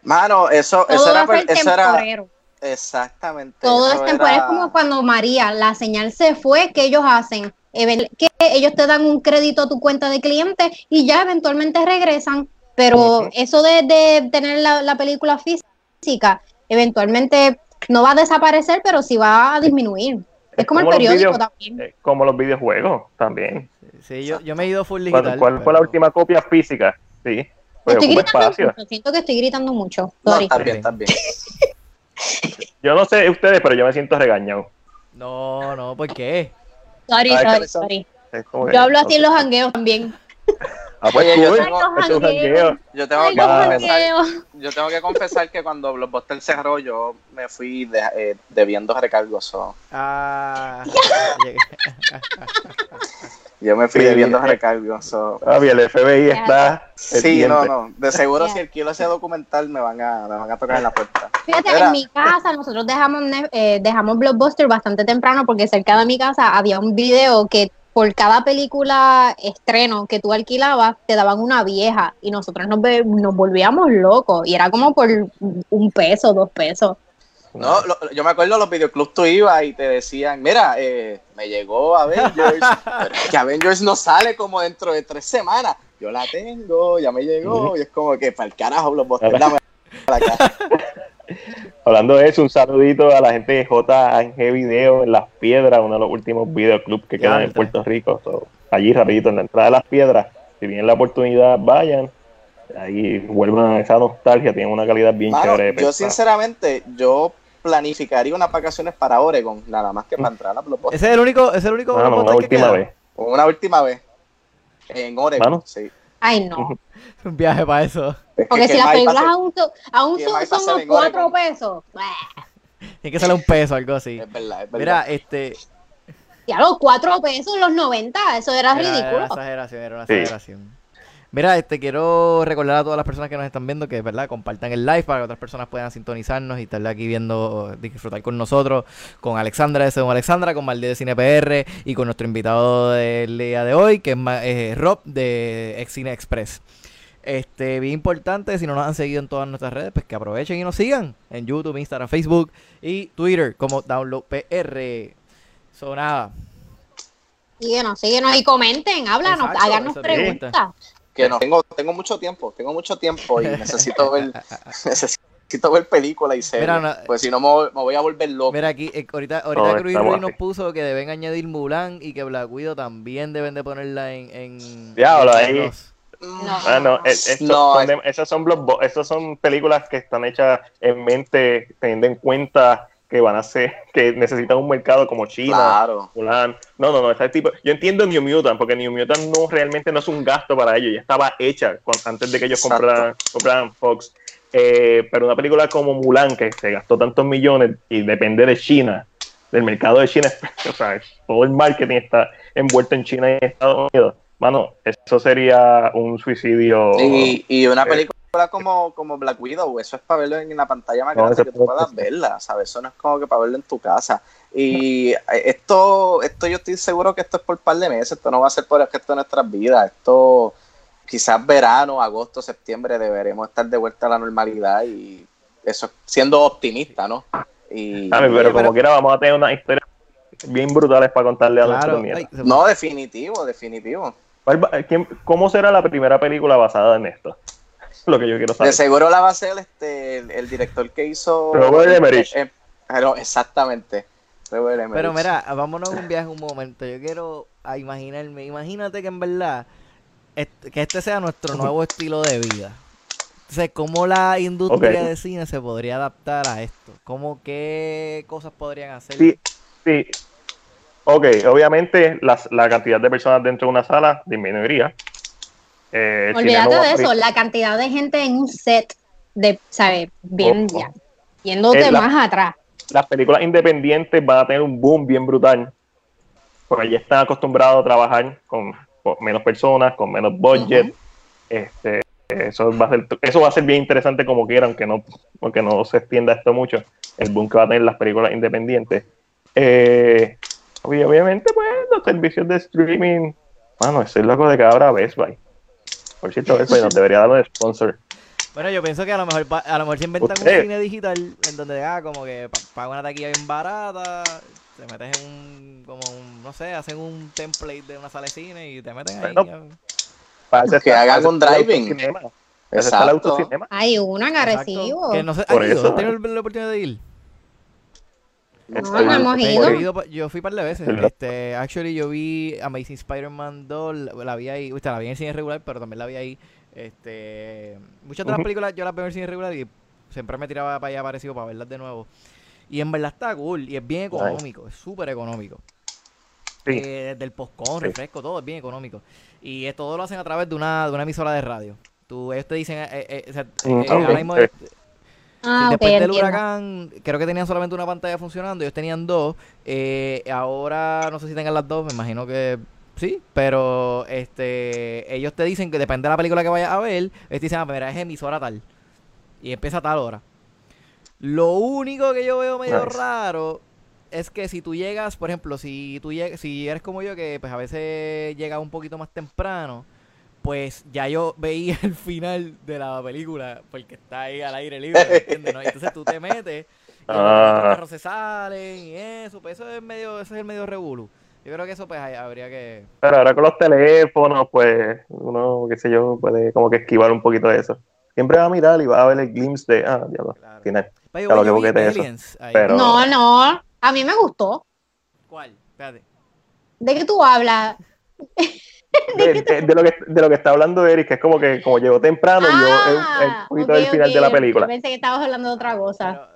Mano, eso, eso todo era, va a ser eso era exactamente. Todo eso es temporal. era- Es como cuando María, la señal se fue, ¿qué ellos hacen? Que ellos te dan un crédito a tu cuenta de cliente y ya eventualmente regresan. Pero eso de, de tener la, la película física, eventualmente no va a desaparecer, pero sí va a disminuir. Es como el periódico videos- también. eh, como los videojuegos también. Sí, yo, yo me he ido full ¿Cuál, digital. cuál fue la última copia física? Sí. Pues Estoy gritando espacio. mucho, siento que estoy gritando mucho. No, está bien, está bien. (laughs) Yo no sé ustedes, pero yo me siento regañado. No, no, ¿por qué? Sorry, Ay, sorry, sorry. Es Yo hablo así en los jangueos también. Ah, pues Oye, yo tengo- Ay, los. Yo tengo Ay, que confesar, yo tengo que confesar que cuando Blockbuster cerró, yo me fui de- eh, debiendo recargos. so, Ah, (laughs) (laughs) Yo me fui Sí, debiendo eh. recargos. so. Ah, el FBI está. Sí, no, no. De seguro si alquilo ese documental me van a, me van a tocar en la puerta. Fíjate, en mi casa nosotros dejamos, eh, dejamos Blockbuster bastante temprano porque cerca de mi casa había un video que por cada película estreno que tú alquilabas te daban una vieja y nosotros nos, ve- nos volvíamos locos y era como por un peso, dos pesos. No, lo- yo me acuerdo los videoclubs tú ibas y te decían, mira, eh, me llegó Avengers, (laughs) pero es que Avengers no sale como dentro de tres semanas. Yo la tengo, ya me llegó, y es como que para el carajo Blockbuster, dame la cara. (laughs) Hablando de eso, un saludito a la gente de JG Video en Las Piedras, uno de los últimos videoclubs que quedan en Puerto Rico. So, allí rapidito, en la entrada de Las Piedras. Si tienen la oportunidad, vayan. Ahí vuelvan a esa nostalgia, tienen una calidad bien Mano, chévere. yo pensar. sinceramente, yo planificaría unas vacaciones para Oregon, nada más que para entrar a Blockbuster. ese es el único, ese es el único Mano, una que última queda. vez. Una última vez. En Oregon, Mano. sí. Ay, no. (laughs) Un viaje para eso. Es que- Porque que si las películas aún, son- aún son, son en cuatro Oregon. pesos. Bah, Tiene que salir un peso, algo así. Es verdad, es verdad. Mira, este. Ya los cuatro pesos en los 90, eso era Era, era una ridículo. exageración, era una Sí. Mira, este quiero recordar a todas las personas que nos están viendo que, ¿verdad? Compartan el live para que otras personas puedan sintonizarnos y estar aquí viendo, disfrutar con nosotros, con Alexandra de Según Alexandra, con Maldí de Cine PR y con nuestro invitado del día de hoy, que es eh, Rob de Ex Cine Express. Este, bien importante, si no nos han seguido en todas nuestras redes, pues que aprovechen y nos sigan en YouTube, Instagram, Facebook y Twitter como Download PR. So, nada. Síguenos, síguenos y comenten, háblanos, Exacto, háganos preguntas. Que no tengo, tengo mucho tiempo, tengo mucho tiempo y necesito ver, (laughs) necesito ver películas y series. Mira, no- pues si no me, voy- me voy a volver loco. Mira aquí, eh, ahorita, ahorita No, Cruz estamos Ruiz nos puso que deben añadir Mulan y que Black Widow también deben de ponerla en... en Diablo, en ahí. los- No. Ah, no, es- esto- No, son esas son esas son películas que están hechas en mente, teniendo en cuenta que van a ser, (laughs) que necesitan un mercado como China, Claro. Mulan. No, no, no, ese tipo. Yo entiendo New Mutant, porque New Mutant no realmente no es un gasto para ellos, ya estaba hecha con- antes de que ellos compraran, compraran Fox. Eh, pero una película como Mulan, que se gastó tantos millones y depende de China, del mercado de China, (laughs) o sea, todo el marketing está envuelto en China y en Estados Unidos. Mano, eso sería un suicidio. Y, y una eh. película como, como Black Widow, eso es para verlo en la pantalla más No, grande que tú puedas ser. verla, ¿sabes? Eso no es como que para verlo en tu casa. Y eh, esto, esto yo estoy seguro que esto es por un par de meses, esto no va a ser por el resto de nuestras vidas, esto quizás verano, agosto, septiembre deberemos estar de vuelta a la normalidad y eso siendo optimista, ¿no? Y. Pero Oye, como pero- quiera, vamos a tener unas historias bien brutales para contarle a Claro, nuestros no, definitivo, definitivo. ¿Cuál va- quién- ¿Cómo será la primera película basada en esto? Lo que yo quiero De saber. seguro la va a ser este, el, el director que hizo. Robert Emmerich. Eh, eh, pero exactamente. Robert. Pero mira, vámonos a un viaje un momento. Yo quiero a imaginarme, imagínate que en verdad est- que este sea nuestro nuevo estilo de vida. Entonces, ¿cómo la industria de cine se podría adaptar a esto? ¿Cómo qué cosas podrían hacer? Sí, sí. Ok, obviamente las- la cantidad de personas dentro de una sala disminuiría. Eh, el Olvídate de eso, la cantidad de gente en un set de, ¿sabes? Bien, Oh, oh. ya. Yéndote la- más atrás. Las películas independientes van a tener un boom bien brutal. Porque ya están acostumbrados a trabajar con, con menos personas, con menos budget. Este, eso va a ser, eso va a ser bien interesante como quiera, aunque no, aunque no se extienda esto mucho, el boom que va a tener las películas independientes. Eh, y obviamente, pues, los servicios de streaming, eso es loco de ahora Best Buy. Por cierto, Buy nos debería dar un sponsor. Bueno, yo pienso que a lo mejor a lo mejor se inventan Usted- un cine digital en donde ah, como que pa- paga una taquilla bien barata, te metes en un, como un, no sé, hacen un template de una sala de cine y te meten ahí. Bueno, Para eso Que está- hagan para eso un está el driving. autocinema. Para eso está el Exacto. autocinema. Hay uno en Exacto. Arecibo. Que no sé, Por eso, ¿Han tenido la oportunidad de ir? No, no hemos ido. yo, he ido pa- yo fui un par de veces. Este, actually, yo vi Amazing Spider-Man 2, la, la vi ahí, usted la vi en el cine regular, pero también la vi ahí. Este, muchas de las películas yo las veo en el cine regular y siempre me tiraba para allá parecido para verlas de nuevo. Y en verdad está cool y es bien económico, es súper económico. Sí. Eh, del postcón, Sí. refresco, todo es bien económico. Y eh, todo lo hacen a través de una, de una emisora de radio. Tú, ellos te dicen, eh, eh, o sea, Mm, eh, ahora mismo. Ah, Después del entiendo. huracán, creo que tenían solamente una pantalla funcionando, ellos tenían dos. eh, ahora no sé si tengan las dos, me imagino que sí, pero este ellos te dicen que depende de la película que vayas a ver, ellos te dicen, ah, mira, es emisora tal. Y empieza a tal hora. Lo único que yo veo medio Nice. raro es que si tú llegas, por ejemplo, si tú llegas, si eres como yo, que pues a veces llegas un poquito más temprano, pues ya yo veía (laughs) el final de la película porque está ahí al aire libre, ¿me entiendes? no? Entonces tú te metes y los Ah. carros se salen y eso, pues eso es medio, eso es el medio revolú. Yo creo que eso pues habría que... Pero ahora con los teléfonos, pues uno, qué sé yo, puede como que esquivar un poquito de eso. Siempre va a mirar y va a ver el glimpse de, ah, diablo, Claro. final. The Claro, que yo vi eso. Pero- No, no, a mí me gustó. ¿Cuál? Espérate. ¿De qué tú hablas? (laughs) De, de- de lo que, de lo que está hablando Eric, que es como que como llegó temprano, yo es un- es un poquito Ah, ok, del final de la película. Yo pensé que estabas hablando de otra cosa.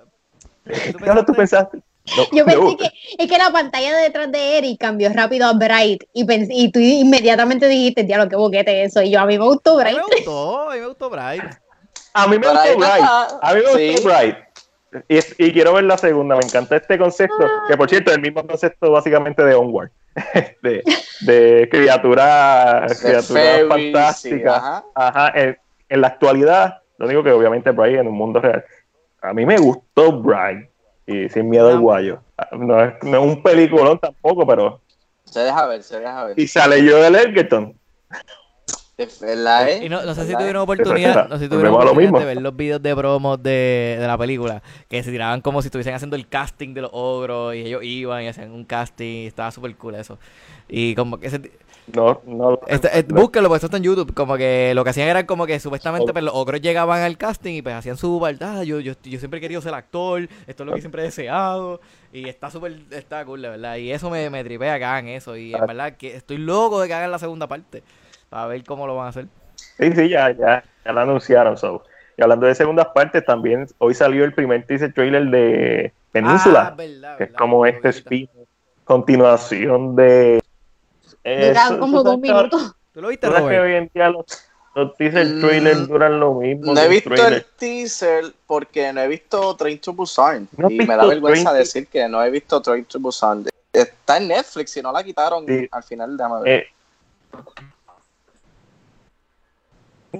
Pero, ¿tú (laughs) Claro, tú pensaste? No, Yo pensé no, que es que la pantalla de detrás de Eric cambió rápido a Bright y, pensé, y tú inmediatamente dijiste, diablo, qué boquete eso. Y yo, a mí me gustó A mí Bright. me gustó, a mí me gustó Bright. A mí me gustó. Bright. A mí me Sí. gustó Bright. Y, quiero ver la segunda. Me encanta este concepto. Que por cierto, es el mismo concepto básicamente de Onward. (laughs) de, de criaturas De criaturas fantásticas. sí, ajá. Ajá. En, en la actualidad, lo digo que obviamente Bright en un mundo real. A mí me gustó Bright. Y sin miedo al Ah. guayo. No es, no es un peliculón tampoco, pero. Se deja ver, se deja ver. Y sale yo del Edgerton. Verdad, ¿eh? Y no, no sé si ¿Verdad, tuvieron eh? oportunidad, (laughs) no sé si tuvieron oportunidad mismo. de ver los videos de promos de, de la película, que se tiraban como si estuviesen haciendo el casting de los ogros y ellos iban y hacían un casting y estaba súper cool eso. Y como que ese, No, no. este, eh, búsquenlo porque esto está en YouTube, como que lo que hacían era como que supuestamente Oh. pues, los ogros llegaban al casting y pues hacían su verdad, yo, yo, yo siempre he querido ser actor, esto es lo que siempre he deseado y está súper, está cool de verdad y eso me, me tripea que hagan eso y en Ah. verdad que estoy loco de que hagan la segunda parte para ver cómo lo van a hacer. Sí, sí, ya, ya, ya lo anunciaron. So. Y hablando de segundas partes, también hoy salió el primer teaser trailer de Ah, Península, verdad, que es como este spin continuación de. Dura Eso, como dos minutos. ¿Tú lo viste, sabes que Robert? hoy en día los, los teaser Mm, trailers duran lo mismo. No he visto el teaser porque no he visto Train to Busan. ¿No has y me da vergüenza decir que no he visto Train to Busan. Está en Netflix y no la quitaron Sí. al final. Déjame ver. Eh,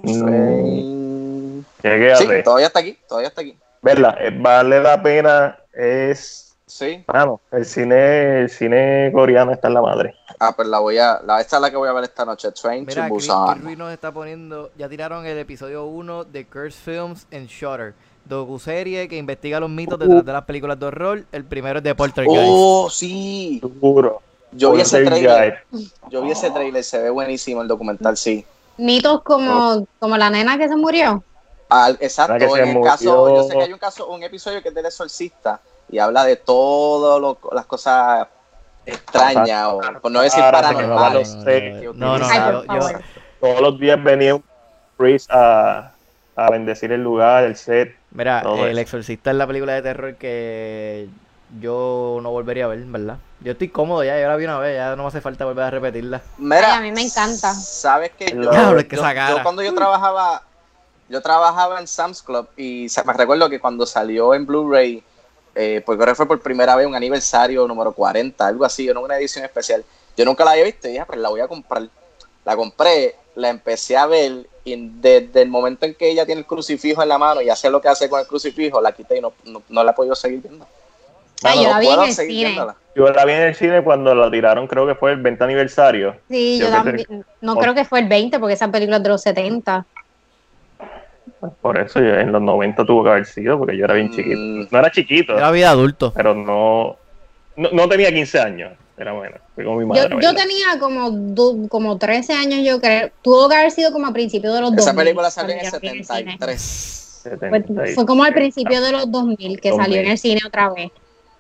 Train- llegué a Sí, ver. todavía está aquí, todavía está aquí. Verla, eh, vale la pena. Es. Sí. Vamos, el cine, el cine coreano está en la madre. Ah, pues la voy a. La, esta es la que voy a ver esta noche. Train Mira, to Chris Busan. Kirby nos está poniendo, ya tiraron el episodio 1 de Curse Films en Shutter, docuserie que investiga los mitos detrás de las películas de horror. El primero es de Poltergeist. Oh, sí. Seguro. Yo vi ese trailer. Yo vi ese trailer. Se ve buenísimo el documental, sí. Mitos como, como la nena que se murió. Al- exacto, en el murió. caso, yo sé que hay un caso, un episodio que es del exorcista y habla de todas las cosas extrañas, o por no decir paranormales. los no, yo-. Todos los días venía un priest a, a bendecir el lugar, el set. Mira, El eso. Exorcista es la película de terror que yo no volvería a ver, ¿verdad? Yo estoy cómodo ya, yo la vi una vez, ya no me hace falta volver a repetirla. Mira, Ay, a mí me encanta. Sabes que yo, es que yo- yo cuando yo trabajaba, yo trabajaba en Sam's Club y me recuerdo que cuando salió en Blu-ray, eh, porque creo que fue por primera vez un aniversario número 40, algo así, o no una edición especial. Yo nunca la había visto y dije, "Ah, pues la voy a comprar. La compré, la empecé a ver y desde el momento en que ella tiene el crucifijo en la mano y hace lo que hace con el crucifijo, la quité y no, no, no la he podido seguir viendo. Ay, yo la vi en el cine. viéndola. Yo la vi en el cine cuando la tiraron, creo que fue el 20 aniversario. Sí, Yo yo también. No creo que fue el 20 porque esa película es de los 70. Por eso yo en los 90 tuvo que haber sido, porque yo era bien Mm. chiquito. No era chiquito, Yo la vi de adulto. pero no, no, no tenía 15 años. Era bueno. Fui con mi Yo, madre. yo verla. tenía como, du- como 13 años, yo creo. Tuvo que haber sido como a principios de los 2000. Esa película salió en el cuando yo la vi en cine. 73. Fue, 76. fue como al principio de los 2000 que salió en 2000. el cine otra vez.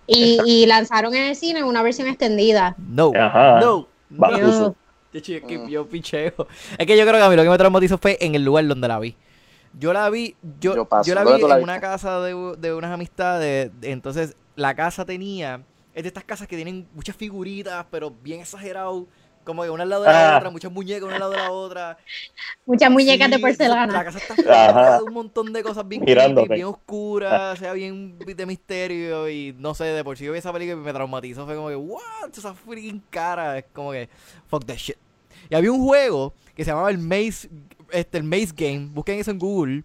Y, y lanzaron en el cine una versión extendida. No. Ajá. No. No. De hecho, yo, que- yo picheo. Es que yo creo que a mí lo que me traumatizó fue en el lugar donde la vi. Yo la vi, yo, Yo paso. yo la ¿Dónde vi la en una casa de, de unas amistades. de- Entonces, la casa tenía. Es de estas casas que tienen muchas figuritas, pero bien exagerado. Como que una al lado de la Ah. otra, muchas muñecas una al lado de la otra. Muchas muñecas de Sí, La porcelana. casa está llena de un montón de cosas bien creepy, bien oscuras, o sea, bien de misterio y no sé, de por sí yo vi esa película y me traumatizó, fue como que, what, esa freaking cara, es como que, fuck that shit. Y había un juego que se llamaba el Maze, este, el Maze Game, busquen eso en Google,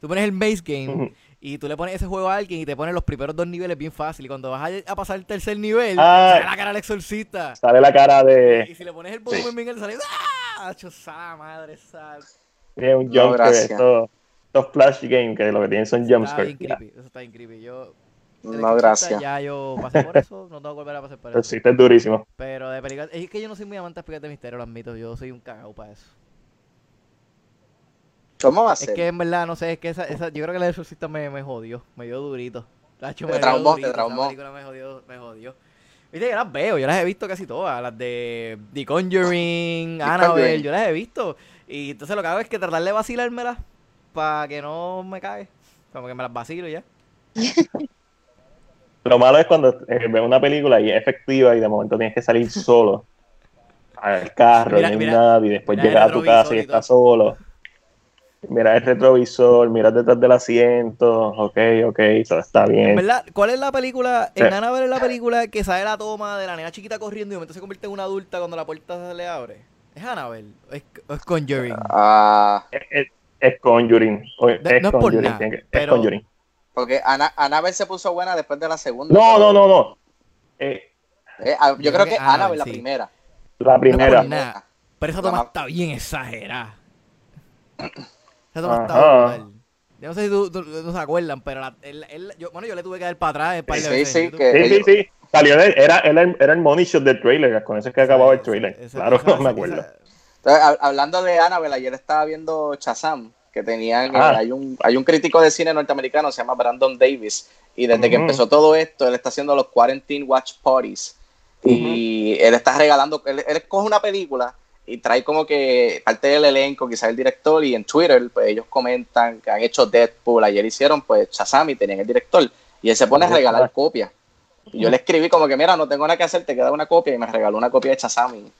tú pones el Maze Game. Y tú le pones ese juego a alguien y te pones los primeros dos niveles bien fácil y cuando vas a, a pasar el tercer nivel, Ah. sale la cara del exorcista. Sale la cara Y de, si le pones el volumen bien alto, sale, ¡ah! Chosada, madre, sal. de un No. Estos, estos flash games que lo que tienen son Está jumpscares. bien Ya. creepy, eso está bien creepy. Yo, No, gracias. Ya yo pasé por eso, no tengo que volver a pasar por Pero eso. sí, este es durísimo. Pero de películas, es que yo no soy muy amante de películas de misterio, lo admito, yo soy un cagao para eso. ¿Cómo va a Es que en verdad, no sé, es que esa, esa yo creo que la de exorcista me, me jodió, me dio durito. Te dio traumó, te durito, traumó. película me jodió, me jodió. Viste, yo las veo, yo las he visto casi todas, las de The Conjuring, Annabelle, Conjuring. yo las he visto. Y entonces lo que hago es que tratar de vacilármelas para que no me cague. Como que me las vacilo ya. (laughs) Lo malo es cuando eh, ves una película y es efectiva y de momento tienes que salir solo al carro, Mira, no hay mira, nadie, y después llegas a tu casa y y estás solo. Mira el retrovisor, miras detrás del asiento, ok, ok, todo está En bien. verdad, ¿cuál es la película? Sí. En Annabelle es la película que sale la toma de la nena chiquita corriendo y de momento se convierte en una adulta cuando la puerta se le abre. ¿Es Annabelle? ¿O es, o es Conjuring? Ah, Es, es- es Conjuring. Es, No- no es por Conjuring. nada, que- es pero- Conjuring. porque Ana, Annabelle se puso buena después de la segunda. No, pero- no, no, no. Eh, Eh, ah, yo, creo que Annabelle, Annabelle la sí. primera. la primera. por nada. Pero esa toma está bien exagerada. Yo no sé si tú, tú- no se acuerdan, pero la, él- él- yo, bueno, yo le tuve que dar para atrás un par de Sí, sí, Sí, sí, ellos- sí. Salió de- era, era, el, era el money shot del trailer, con eso es que acababa el trailer. claro, esa- (laughs) no me acuerdo. Entonces, hablando de Annabelle, ayer estaba viendo Shazam, que tenían, Ah. hay, un, hay un crítico de cine norteamericano, se llama Brandon Davis, y desde que Ujú. empezó todo esto, él está haciendo los Quarantine Watch Parties, y él está regalando, él, él coge una película y trae como que parte del elenco, quizás el director, y en Twitter, pues ellos comentan que han hecho Deadpool, ayer hicieron pues Shazam y tenían el director, y él se pone a regalar copias. Y yo le escribí como que, mira, no tengo nada que hacer, te queda una copia, y me regaló una copia de Shazam, y,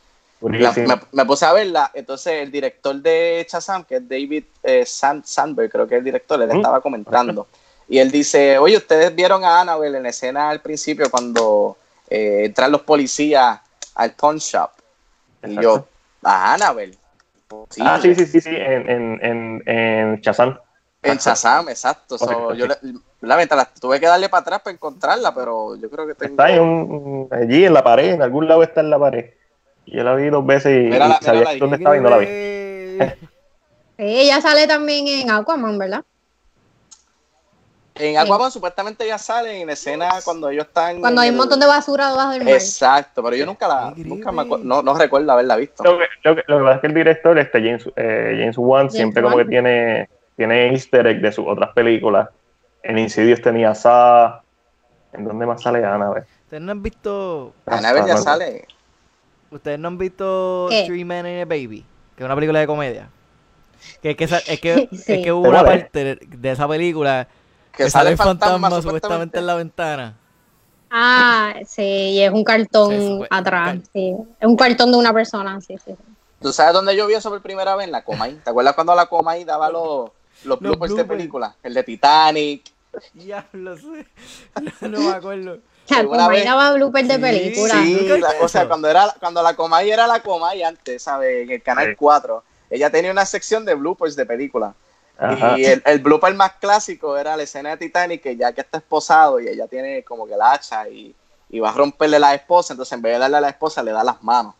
la- me, me puse a verla, entonces el director de Shazam, que es David eh, Sand- Sandberg, creo que es el director, él estaba comentando. Y él dice, oye, ustedes vieron a Annabelle en la escena al principio cuando eh, entran los policías al pawn shop. Y yo. A Annabelle. Ah, sí, sí, sí, sí, en, en, en, en Shazam. En. Shazam, exacto. So, Correcto, yo la verdad, la- tuve que darle para atrás para encontrarla, pero yo creo que tengo... Está en un, allí en la pared, en algún lado está en la pared. Yo la vi dos veces y, Mírala, y sabía dónde estaba y no la vi. (laughs) Ella sale también en Aquaman, ¿verdad? En Aquaman supuestamente ya sale en escena cuando ellos están... Cuando hay un el- montón de basura debajo del mar. Exacto, pero yo nunca la, nunca me no, no recuerdo haberla visto. Lo que, lo, que, lo que pasa es que el director, este James, eh, James Wan, siempre como que tiene, tiene easter egg de sus otras películas. En Insidious tenía Sa. ¿En dónde más sale Annabelle? Ustedes no han visto, Annabelle ya no. sale. ustedes no han visto ¿Qué? Three Men and a Baby, que es una película de comedia. Que, que es que, (laughs) Sí. es que hubo ¿De una es? parte de esa película Que, que sale el fantasma, fantasma, supuestamente en la ventana. Ah, sí, y es un cartón Sí, eso fue- atrás. Sí. Es un cartón de una persona, sí, sí. ¿Tú sabes dónde yo vi eso por primera vez? En la Comay. ¿Te acuerdas cuando la Comay daba los, los bloopers de película? El de Titanic. Diablo, sé. (laughs) No, no me acuerdo. La ¿Alguna Comay daba bloopers de película. Sí, ¿Nunca la, viste o sea, cuando, era, cuando la Comay era la Comay antes, ¿sabes? En el Canal Sí. 4. Ella tenía una sección de bloopers de película. Ajá. Y el, el blooper más clásico era la escena de Titanic, que ya que está esposado y ella tiene como que la hacha y, y va a romperle la esposa, entonces en vez de darle a la esposa, le da las manos.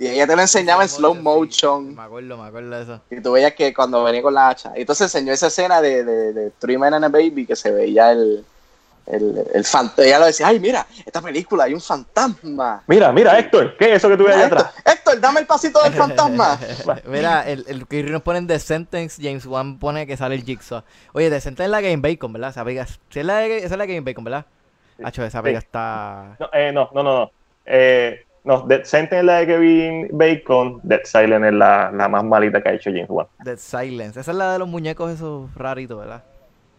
Y ella te lo enseñaba en slow Sí, motion. Me acuerdo, me acuerdo de eso. Y tú veías que cuando venía con la hacha. Y entonces enseñó esa escena de, de, de Three Men and a Baby que se veía el, el, el fantasma. Ella lo decía, ay, mira, esta película hay un fantasma. Mira, mira, Héctor, ¿qué es eso que tú ves allá Héctor, atrás? Héctor, dame el pasito del fantasma. (laughs) Mira, el, el que nos ponen The Sentence, James Wan pone que sale el Jigsaw. Oye, The Sentence es la Game Bacon, ¿verdad? ¿Sabías? Sí, es la de, esa es la Game Bacon, ¿verdad? Hacho, esa Sí. película está. No, eh, no, no, no. no. Eh, no, Dead Sentence es la de Kevin Bacon, Dead Silent es la, la más malita que ha hecho James Wan. Dead Silence. Esa es la de los muñecos esos raritos, ¿verdad?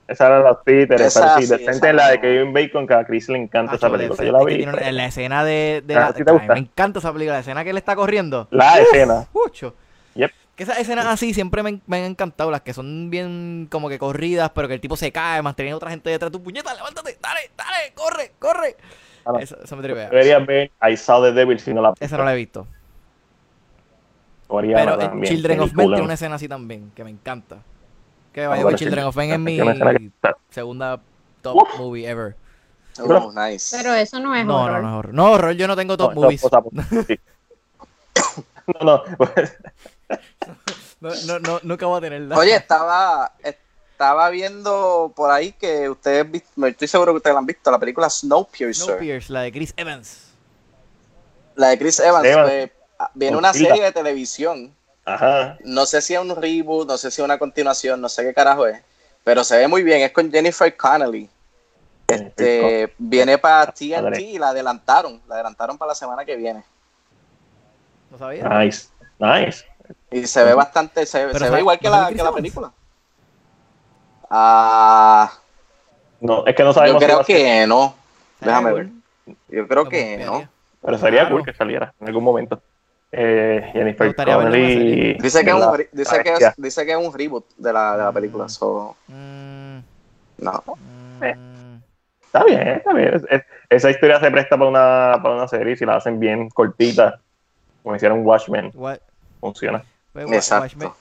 Esa era la Peter, Esa, pero sí, sí, esa Sentence es la de. Kevin Bacon, que a Chris le encanta esa Hacho, película. Yo la vi. una- la escena de. de Ah, la, me encanta esa película. La escena que él está corriendo. La escena. Mucho. Yep. Que esas escenas así siempre me, me han encantado, las que son bien como que corridas, pero que el tipo se cae, manteniendo a otra gente detrás de tu puñeta, levántate, dale, dale, corre, corre. Ah, no. Eso, eso me tripea. Deberías ver I Saw the Devil si no la Esa no la he visto. Coreana Pero en también, Children of Men tiene una escena así también, que me encanta. Que Ah, vaya bueno, Children sí. of Men es mi segunda top movie ever. Oh, nice. Pero eso no es No, horror. no, no es horror. No, horror, yo no tengo top no, movies. (laughs) (laughs) No, no, pues, (laughs) No, no, no, nunca voy a tenerla. Oye, estaba, estaba viendo por ahí que ustedes, me estoy seguro que ustedes la han visto, la película Snowpiercer. Snowpiercer, la de Chris Evans. La de Chris Evans. Evans. pues, viene Con una serie de televisión. Ajá. No sé si es un reboot, no sé si es una continuación, no sé qué carajo es. Pero se ve muy bien, es con Jennifer Connelly. Este, viene para TNT Madre. y la adelantaron. La adelantaron para la semana que viene. ¿No sabía? Nice, nice. Y se ve bastante, se, ve igual que ¿no sale la, que película. Ah, No, es que no yo sabemos si creo que no. Déjame ver. Yo creo que no. pero sería Claro. cool que saliera en algún momento. Eh, Jennifer Connelly. Dice que, es un, dice, que es, dice que es un reboot de la, de la película. So, Mm, no. mm, Está bien, está bien. Es- es- esa historia se presta para una, para una serie si la hacen bien cortita, como hicieron Watchmen, what- funciona. Exacto. Watchmen-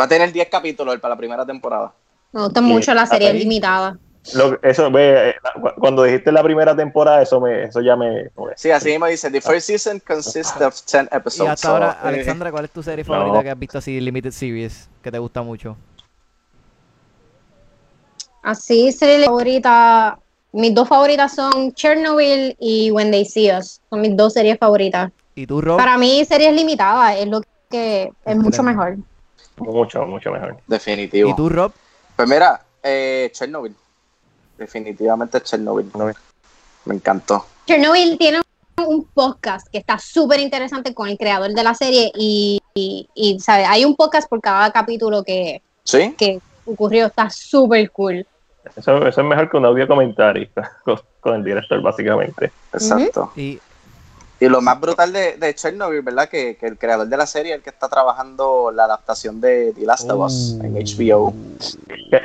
Va a tener 10 capítulos para la primera temporada. Me gusta mucho la serie ahí. limitada. Lo- eso, ve, eh, cu- cuando dijiste la primera temporada, eso me, eso ya me. me- Sí, así me dice. The first season consists of 10 Y episodes. hasta so, ahora, eh, Alexandra, ¿cuál es tu serie No. favorita que has visto así, Limited Series, que te gusta mucho? Así serie favorita. Mis dos favoritas son Chernobyl y When They See Us. Son mis dos series favoritas. ¿Y tú, Rob? Para mí, series limitadas es lo que es mucho mejor. Mucho, mucho mejor. Definitivo. ¿Y tú, Rob? Pues mira, eh, Chernobyl. Definitivamente Chernobyl. Chernobyl. Me encantó. Chernobyl tiene un podcast que está súper interesante con el creador de la serie y, y, y, ¿sabe? hay un podcast por cada capítulo que, ¿Sí? que ocurrió. Está súper cool. Eso, eso es mejor que un audio comentario (laughs) con, con el director, básicamente. Exacto. Y Y lo más brutal de, de Chernobyl, ¿verdad? Que, que el creador de la serie, el que está trabajando la adaptación de The Last of Us Uh. en HBO, Que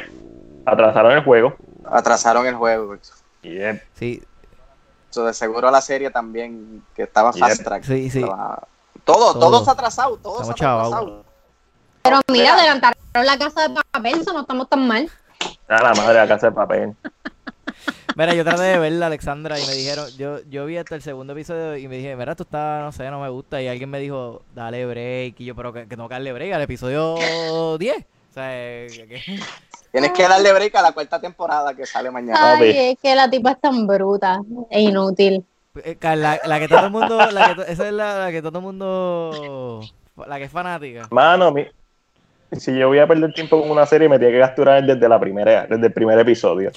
atrasaron el juego. Atrasaron el juego. Y eh, sí, So, de seguro la serie también, que estaba Yep. fast track. sí, sí. estaba- Todo, Todo. está atrasado, todo está atrasado. Pero mira, adelantaron la casa de papel, eso no estamos tan mal. a la madre de la casa de papel. (laughs) Mira, yo traté de verla, Alexandra, y me dijeron, yo, yo vi hasta el segundo episodio y me dije, mira, esto está, no sé, no me gusta. Y alguien me dijo, dale break. Y yo, pero que, que tengo que darle break al episodio 10. O sea, que- Tienes que darle break a la cuarta temporada que sale mañana. Ay, es que la tipa es tan bruta e inútil. eh, la, la que todo el mundo, la que esa es la, la que todo el mundo, la que es fanática. Mano, mi- si yo voy a perder tiempo con una serie, me tiene que capturar desde la primera, desde el primer episodio.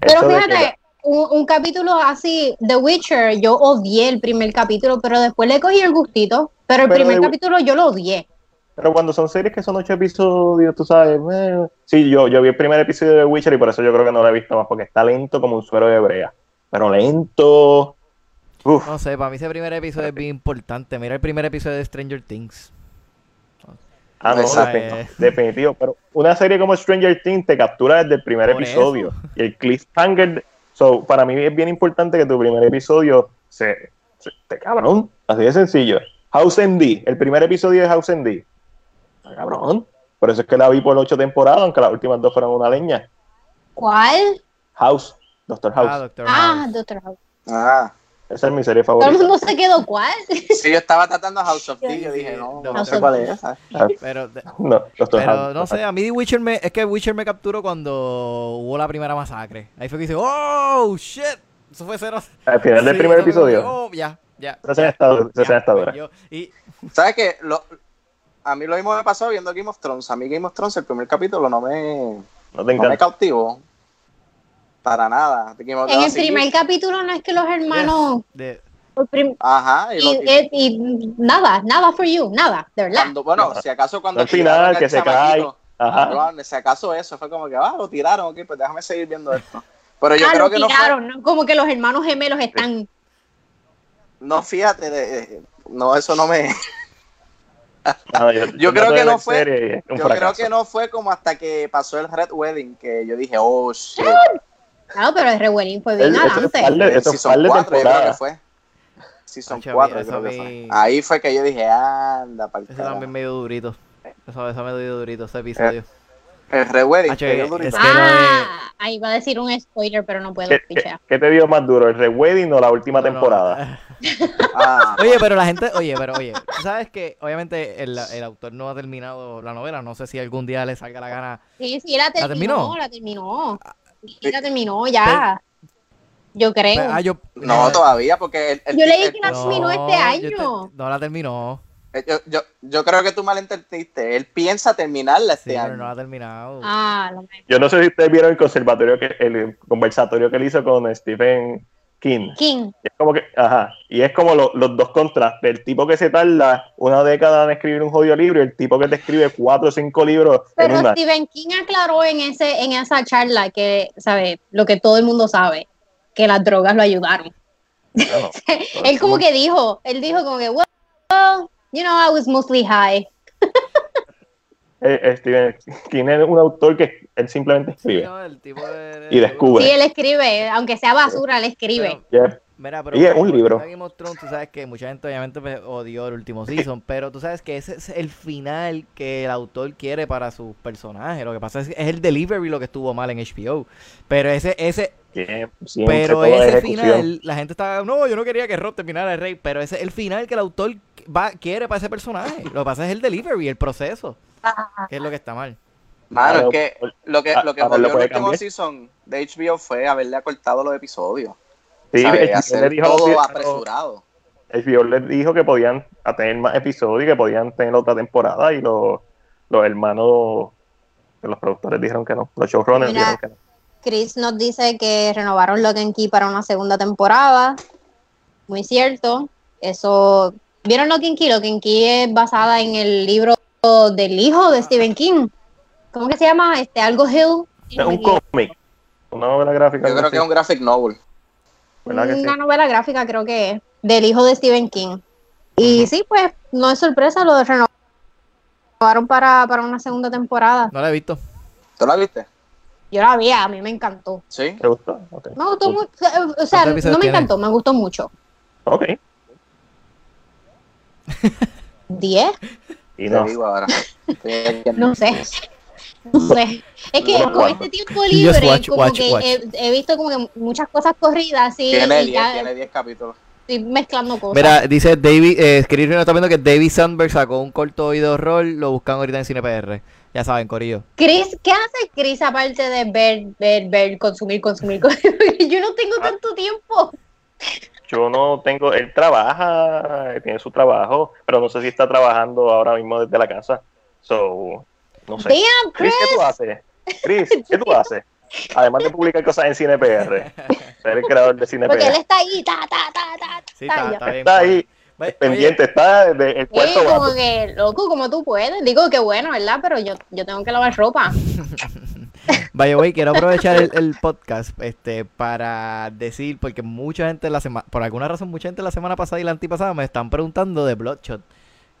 Pero fíjate, un, un capítulo así, The Witcher, yo odié el primer capítulo, pero después le cogí el gustito. Pero el Pero primer de- capítulo yo lo odié. Pero cuando son series que son ocho episodios, tú sabes. eh, Sí, yo, yo vi el primer episodio de Witcher y por eso yo creo que no lo he visto más, porque está lento como un suero de brea. Pero lento. Uf, No sé, para mí ese primer episodio es bien importante. Mira el primer episodio de Stranger Things. ah, no, Exacto. defin- definitivo. Pero una serie como Stranger Things te captura desde el primer Por episodio. eso. Y el cliffhanger. So, para mí es bien importante que tu primer episodio se, se te cabrón. Así de sencillo. House MD, el primer episodio de House MD. Está Cabrón. Por eso es que la vi por ocho temporadas, aunque las últimas dos fueron una leña. ¿Cuál? House, Doctor House. Ah, Doctor Ah, House. Doctor House. Ah, Esa es mi serie Todo el favorita. mundo se quedó, ¿cuál? sí, yo estaba tratando House of D, yo dije, no, no, no sé cuál es esa. Pero, No, Doctor pero House. no sé, a mí The Witcher me, es que Witcher me capturó cuando hubo la primera masacre. Ahí fue que dice, oh, shit. Eso fue cero. Al final del Sí, primer episodio. Oh, ya, ya. Esa escena está, esa y ¿Sabes qué? Lo, a mí lo mismo me pasó viendo Game of Thrones. A mí Game of Thrones, el primer capítulo no me, No te no me cautivó. para nada. En el primer capítulo no es que los hermanos... Ajá, y, y, lo- y- y nada, nada for you, nada, de verdad. cuando, bueno, si acaso cuando Al final, que se chamaquito, Ajá. no, si acaso eso, fue como que, ah, lo tiraron, ok, pues déjame seguir viendo esto. Pero yo ah, creo lo que no fue, tiraron, ¿no? Como que los hermanos gemelos están... no, fíjate, de- de- no, eso no me, Ah, Yo creo que no fue- yo creo que no fue como hasta que pasó el Red Wedding, que yo dije, oh, shit. Claro, pero el Rewedding fue El- bien eso es adelante. de 4 yo creo que fue. Season Hacho, 4 eso creo que fue. Ahí fue que yo dije, anda, para Ese también medio durito. Eso, eso medio durito, ese episodio. El Red Wedding, que es- no Ah, ahí va a decir un spoiler, pero no puedo ¿Qué, qué, te dio más duro, el Rewedding o la última No, no. Ah, Oye, pero la gente, oye, pero oye, tú sabes que obviamente el, el autor no ha terminado la novela, no sé si algún día le salga la gana. Sí, sí, la terminó, terminó? la terminó. Sí, la terminó ya. Yo creo. Ah, yo, no, todavía, porque el, el- Yo leí que la terminó este te- año. no la terminó. el- yo, yo, yo creo que tú malentendiste. Él piensa terminarla este Sí, pero año. no la ha terminado. Ah, Yo no sé si ustedes vieron el conservatorio que, el conversatorio que él hizo con Stephen King. King. Es como que, ajá, y es como lo- los dos contrastes. El tipo que se tarda una década en escribir un jodido libro y el tipo que te escribe cuatro o cinco libros en Pero una. Stephen King aclaró en ese en esa charla que, ¿sabe? Lo que todo el mundo sabe, que las drogas lo ayudaron. (laughs) Él como que dijo, él dijo como que, well, you know, I was mostly high. Eh, eh, Stephen King es un autor que él simplemente Sí, escribe no, el tipo de- y descubre. Sí, él escribe, aunque sea basura, él escribe. Pero-. Mira, pero Y es un libro. a Game of Thrones, tú sabes que mucha gente obviamente pues, odió el último (laughs) season, pero tú sabes que ese es el final que el autor quiere para sus personajes. Lo que pasa es que es el delivery lo que estuvo mal en HBO. Pero ese, ese, Siempre, pero ese final, la gente está, no, yo no quería que Rob terminara el rey, pero ese es el final que el autor va, quiere para ese personaje. Lo que pasa es el delivery, el proceso, que es lo que está mal. Mano, Claro, es que lo que, lo que volvió lo el puede último cambiar. season de HBO fue haberle acortado los episodios. Sí, Hacer dijo todo viejos- apresurado. HBO les dijo que podían tener más episodios y que podían tener otra temporada y los, los hermanos de los productores dijeron que no, los showrunners Mira. dijeron que no. Chris nos dice que renovaron Lock and Key para una segunda temporada. Muy cierto. Eso. ¿Vieron Lock and Key? Lock and Key es basada en el libro del hijo de Stephen King. ¿Cómo que se llama? Este, algo Hill. Es un cómic, una novela gráfica. Yo creo que es un graphic novel. ¿Verdad que sí? Una novela gráfica, creo que es. Del hijo de Stephen King. Y sí, pues, no es sorpresa, lo renovaron para, para una segunda temporada. No la he visto. ¿Tú la viste? Yo la vi, a mí me encantó. Sí. ¿Te gustó? Me gustó mucho. O sea, ¿Cuántos episodios no me tiene? encantó, me gustó mucho. Ok. (laughs) ¿Diez? Y Te no. digo ahora. (laughs) No sé. No sé. Es que No, con no. este tiempo libre, watch, como watch, que watch. He, he visto como que muchas cosas corridas y, Tiene y 10, ya tiene 10 capítulos. estoy mezclando cosas. Mira, dice David, eh, Rino está viendo que David Sandberg sacó un corto video rol, lo buscan ahorita en CinePR. Ya saben, Corillo. Chris, ¿qué hace Chris aparte de ver, ver, ver, consumir, consumir? (laughs) consumir? Yo no tengo Ah. tanto tiempo. Yo no tengo, él trabaja, tiene su trabajo, pero no sé si está trabajando ahora mismo desde la casa. So, no sé. Damn, Chris, Chris. ¿qué tú haces? Chris, ¿qué tú (laughs) haces? Además de publicar cosas en CinePR, ser el creador de Porque él CinePR. está ahí, ta, ta, ta, ta. Sí, ta, está, está bien. Está ahí, Oye, pendiente, está desde el cuarto como bate. que, loco, como tú puedes. Digo que bueno, ¿verdad? Pero yo, yo tengo que lavar ropa. (laughs) Vaya, güey, quiero aprovechar el, el podcast este para decir, porque mucha gente la semana, por alguna razón, mucha gente la semana pasada y la antipasada me están preguntando de Bloodshot.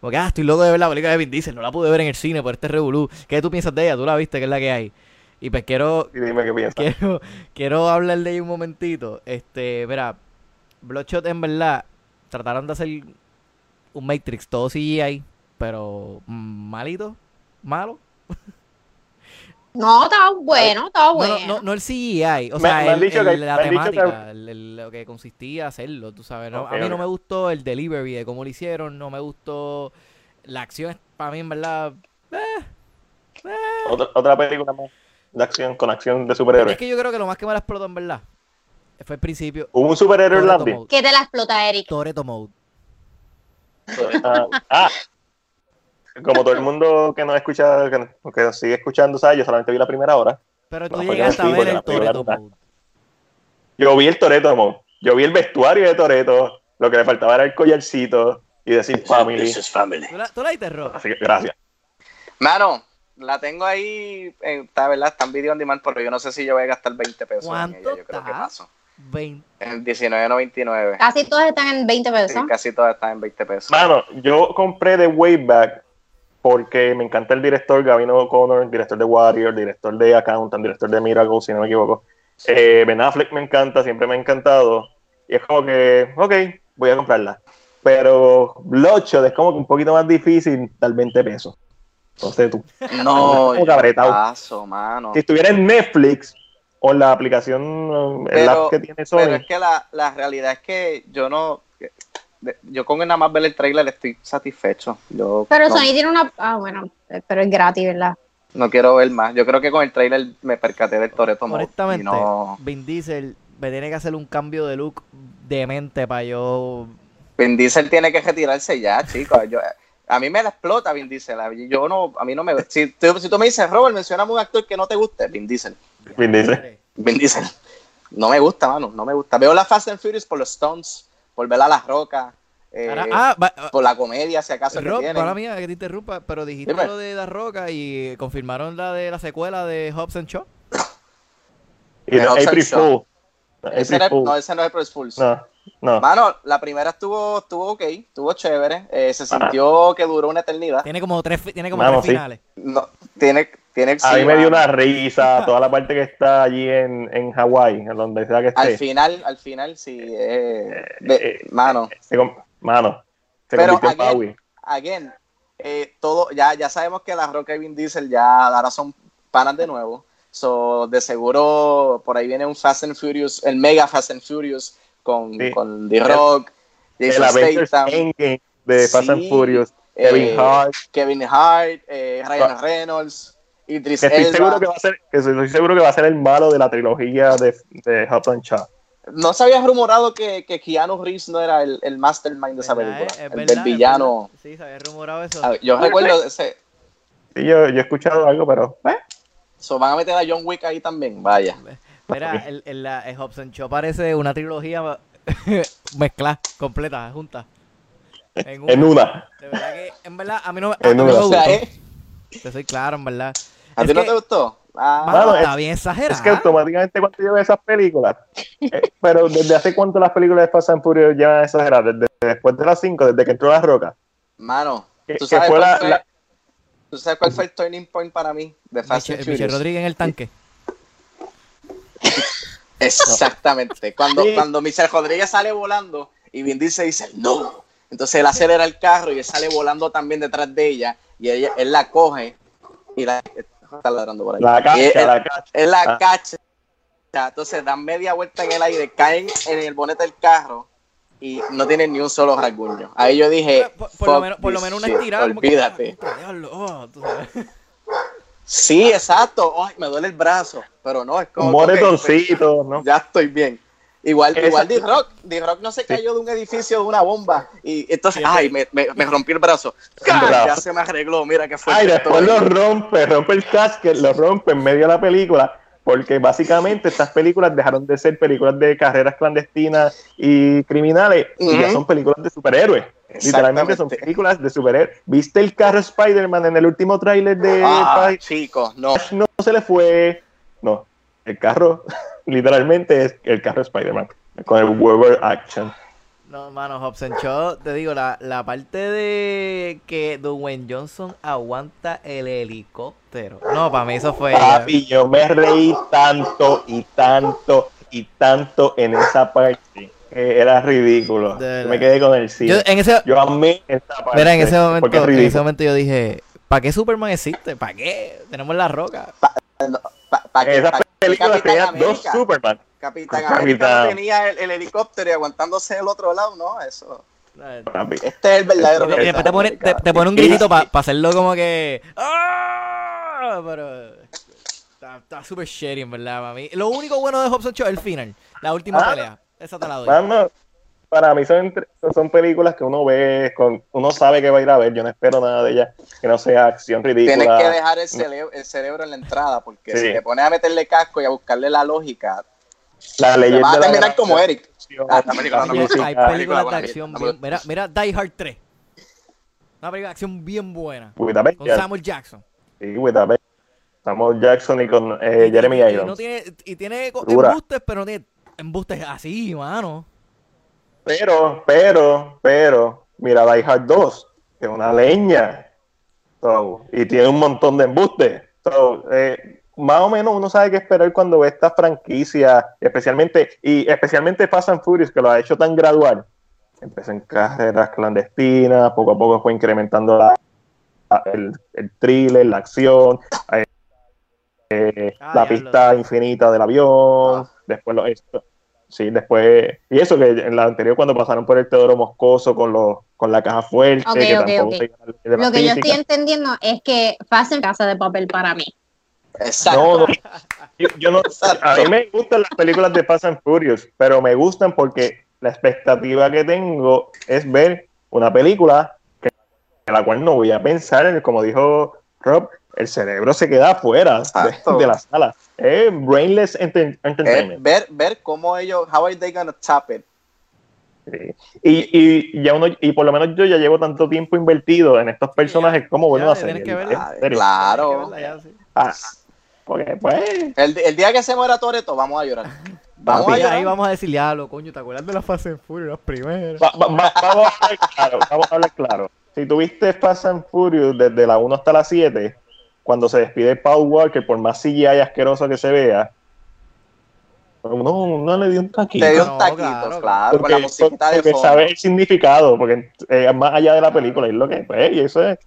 Porque, ah, estoy loco de ver la película de Vin Diesel, no la pude ver en el cine por este revolú. ¿Qué tú piensas de ella? ¿Tú la viste? ¿Qué es la que hay? Y pues quiero, Y dime qué piensas. quiero, quiero hablar de ella un momentito. Este, mira, Bloodshot en verdad trataron de hacer un Matrix todo CGI, pero mm, malito, malo. (laughs) No, estaba bueno, estaba No, bueno. no, no, no el CGI, o Me- sea, me han el- dicho el- que- la que- temática, el- el- lo que consistía hacerlo, tú sabes. a mí no me gustó el delivery de cómo lo hicieron, no me gustó la acción, para mí en verdad... eh, eh. Otra, otra película más de acción, con acción de Es superhéroes. que yo creo que lo más que me la explotó en verdad fue el principio. Hubo un superhéroe en. ¿Qué te la explota, Eric? Toretto Mode. Ah, ah. Como todo el mundo que nos escucha, que, que nos sigue escuchando, sabe, yo solamente vi la primera hora. Pero tú llegaste a no, ver el. Mode. Yo vi el Toreto, mo. Yo vi el vestuario de Toreto. Lo que le faltaba era el collarcito y decir family. This is family. ¿Tú la, tú la? Así que gracias. Mano, la tengo ahí, eh, está verdad, está en video on demand, pero yo no sé si yo voy a gastar 20 pesos en ¿Cuánto ella, yo creo que está? paso. 20. En 19.99. Casi todas están en 20 Sí, pesos. casi todas están en 20 pesos. Mano, yo compré de Wayback porque me encanta el director Gavino O'Connor, director de Warrior, director de Accountant, director de Miracle, si no me equivoco. Eh, ben Affleck me encanta, siempre me ha encantado. Y es como que, ok, voy a comprarla. Pero Bloodshot es como que un poquito más difícil dar 20 pesos. Entonces tú, No, yo paso, mano. si estuviera en Netflix o en la aplicación, el Pero- app que tiene Pero Sony, es que la, la realidad es que yo no. Yo con nada más ver el trailer estoy satisfecho. Yo Pero no, Sony tiene una. Ah, bueno, pero es gratis, ¿verdad? no quiero ver más. Yo creo que con el trailer me percaté del Toreto. Honestamente, no. Vin Diesel me tiene que hacer un cambio de look demente para yo. Vin Diesel tiene que retirarse ya, chicos. Yo, a mí me la explota Vin Diesel. Yo no, a mí no me. Si, tú- si tú me dices, Robert, mencioname un actor que no te guste, Vin Diesel. Vin Diesel. Vin Diesel. No me gusta, mano. No me gusta. Veo la Fast and Furious por los Stones, por ver a las rocas, eh, Ahora- ah, va- por la comedia, si acaso que Rob, tienen. para mía que te interrumpa, pero dijiste Dime. lo de La Roca y confirmaron la de la secuela de Hobbs and Shaw. Y Hudson April. Fool. Ese no, ese no es April Fools. No, no. Mano, la primera estuvo, estuvo ok, estuvo chévere. eh, se sintió que duró una eternidad. Tiene como tres, tiene como tres sí. finales. No, tiene, tiene A sí, mí me dio una risa (laughs) toda la parte que está allí en, en Hawái, en donde sea que Al esté. final, al final, sí. eh, de- eh, mano, Se mano, se Pero convirtió en again- again, eh, todo, ya, ya sabemos que la Roca y Vin Diesel ya ahora son panas de nuevo. So, de seguro por ahí viene un Fast and Furious, el Mega Fast and Furious con, Sí. con The Rock, El Jason Statham, de Fast and Furious, eh, Kevin Hart. Kevin Hart, eh, Ryan Ah. Reynolds, Idris Que estoy Elba. seguro que va a ser, que estoy seguro que va a ser el malo de la trilogía de, de Hobbs and Shaw. No se había rumorado que, que Keanu Reeves no era el, el mastermind de esa ¿Verdad, película? Es el verdad, del es villano. Sí, se había rumorado eso. A ver, Yo recuerdo ese. Sí, yo, yo he escuchado algo, pero eh, So, van a meter a John Wick ahí también, vaya. Mira, el, el, la, el and Shaw parece una trilogía (laughs) mezclada, completa, junta. En en una. De verdad que, en verdad, a mí no a En mí una. me O gustó. sea, ¿eh? Te soy claro, en verdad. ¿A ti no que- te gustó? Ah, Mano, Mano, está es- bien exagerado. Es que automáticamente cuando yo veo esas películas, eh, pero ¿desde hace cuánto las películas de Fast and Furious llevan exageradas? Desde después de las 5, desde que entró la roca. mano, Que- ¿tú que sabes, fue cuál la- fue, la- ¿tú sabes cuál fue el turning point para mí de Fast and Furious? Rodríguez en el tanque. Exactamente. Cuando, Sí. cuando Michelle Rodríguez sale volando y Vin Diesel dice no. Entonces él acelera el carro y él sale volando también detrás de ella y ella, él la coge y la está ladrando por ahí. La cacha, él, la cacha. él la Ah. cacha. Entonces dan media vuelta en el aire, caen en el bonete del carro y no tienen ni un solo rasguño. Ahí yo dije, por, por lo "Fuck menos, por lo menos una estirada. como que, Olvídate. diablo, oh, tú sabes. Sí, exacto. Ay, me duele el brazo, pero no, es como Un que, ok, moretoncito, ¿no? ya estoy bien. Igual, Esa- igual D-Rock, D-Rock no se cayó de un edificio de una bomba y entonces, ay, me, me, me rompí el brazo. Ya se me arregló, mira qué fue. Ay, después lo rompe, rompe el casket, lo rompe en medio de la película, porque básicamente estas películas dejaron de ser películas de carreras clandestinas y criminales y ya son películas de superhéroes. Literalmente son películas de superhéroes. ¿Viste el carro Spider-Man en el último tráiler de Ah, chicos, no. no se le fue. No, el carro (laughs) literalmente es el carro Spider-Man con el Weber Action. No, mano, Hobbs and Shaw, te digo, la, la parte de que Dwayne Johnson aguanta el helicóptero. No, para mí eso fue. Papi, yo me reí tanto y tanto y tanto en esa parte que era ridículo. Yo me quedé con el sí. Yo, en ese, Yo amé esa parte. mira, en ese porque es momento, en ese momento yo dije, ¿para qué Superman existe? ¿Para qué? Tenemos la roca. Pa, pa- En esas pa- películas Capitán tenían dos. Superman. Capitán Capitán. América no tenía el, el helicóptero y aguantándose del otro lado, no, eso. Este es el verdadero Y después Capitán te pone, te, pone un gritito para hacerlo como que. ¡Ah! Pero. Está, súper shady, en verdad, para mí. Lo único bueno de Hobbs and Shaw es el final. La última Ah. pelea. Esa te la doy. Mano, para mí son, películas que uno ve, con, uno sabe que va a ir a ver. Yo no espero nada de ellas que no sea acción ridícula. Tienes que dejar el cerebro, el cerebro en la entrada, porque Sí. si te pones a meterle casco y a buscarle la lógica, La leyenda vas a la terminar como Eric. Ah, esta película no. Hay películas de acción bien. Mira, mira Die Hard 3. Una película de acción bien buena. Con. Samuel Jackson. Sí. Samuel Jackson y con eh, Jeremy y- y Irons. no tiene, y tiene Dura. embustes, pero no tiene embustes así, mano. Pero, pero, pero, mira Die Hard 2, que es una leña. So, y tiene un montón de embustes. So, eh, más o menos uno sabe qué esperar cuando ve esta franquicia, especialmente, y especialmente Fast and Furious, que lo ha hecho tan gradual. Empezó en carreras clandestinas, poco a poco fue incrementando la- la- el, el thriller, la acción, eh, eh, Ah, la pista infinita del avión, Ah. después lo, esto, Sí, después. Y eso que en la anterior, cuando pasaron por el Teodoro Moscoso con, los con la caja fuerte, Ok, que ok, tampoco ok. se Lo que yo estoy entendiendo es que Fast and Casa de papel para mí. Exacto. No, no. (laughs) Yo, yo no, Exacto. a mí me gustan las películas de Fast and Furious, pero me gustan porque la expectativa que tengo es ver una película que, en la cual no voy a pensar, en- como dijo Rob, el cerebro se queda afuera de, de la sala. Es brainless enter- entertainment. ver, ver cómo ellos, how are they gonna tap it? Sí. Y, y ya uno, y por lo menos yo ya llevo tanto tiempo invertido en estos personajes, ¿cómo vuelvo Ya, a hacer? Claro. Ah, porque pues El, el día que se muera Toreto, vamos a llorar. (laughs) Vamos a llorar. ahí vamos a decir, diablo, coño, ¿te acuerdas de las Fast and Furious, las primeras? Va- va- va- vamos, a hablar claro, vamos a hablar claro. Si tuviste Fast and Furious desde la 1 hasta la 7, cuando se despide Paul Walker, por más CGI asqueroso que se vea, no, no le dio un taquito. Te dio un taquito, claro, claro, con la musiquita de porque fondo. sabe el significado, porque eh, es más allá de la película, y es lo que pues, y eso es,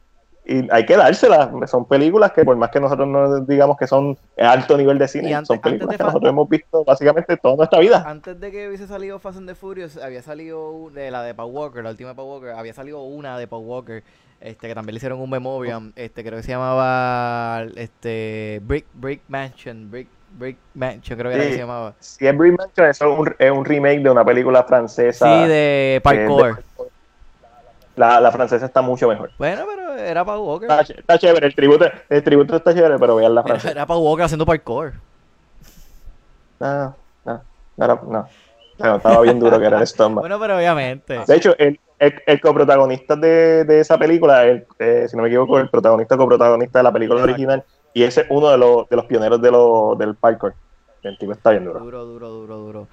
y hay que dárselas, son películas que por más que nosotros no digamos que son alto nivel de cine, antes- son películas que Fast- nosotros hemos visto básicamente toda nuestra vida. Antes de que hubiese salido Fast and the Furious, había salido de la de Paul Walker, la última de Paul Walker, había salido una de Paul Walker, este, que también le hicieron un memoriam, este, creo que se llamaba, este, Brick, Brick Mansion, Brick, Brick Mansion, creo que era que Sí. se llamaba. Si es Brick Mansion, eso es un, es un remake de una película francesa. Sí, de parkour. La, la francesa está mucho mejor. Bueno, pero era Paul Walker. Está, ch- está chévere, el tributo, el tributo está chévere, pero vean la Era, francesa. era Paul Walker haciendo parkour. No, no, no, era- no. Bueno, estaba bien duro que era el Stoneman. (laughs) Bueno, pero obviamente. De hecho, el, el, el coprotagonista de, de esa película, el, eh, si no me equivoco, el protagonista coprotagonista de la película Exacto. original, y ese es uno de los, de los pioneros de lo, del parkour. El tipo está bien duro. Duro, duro, duro, duro.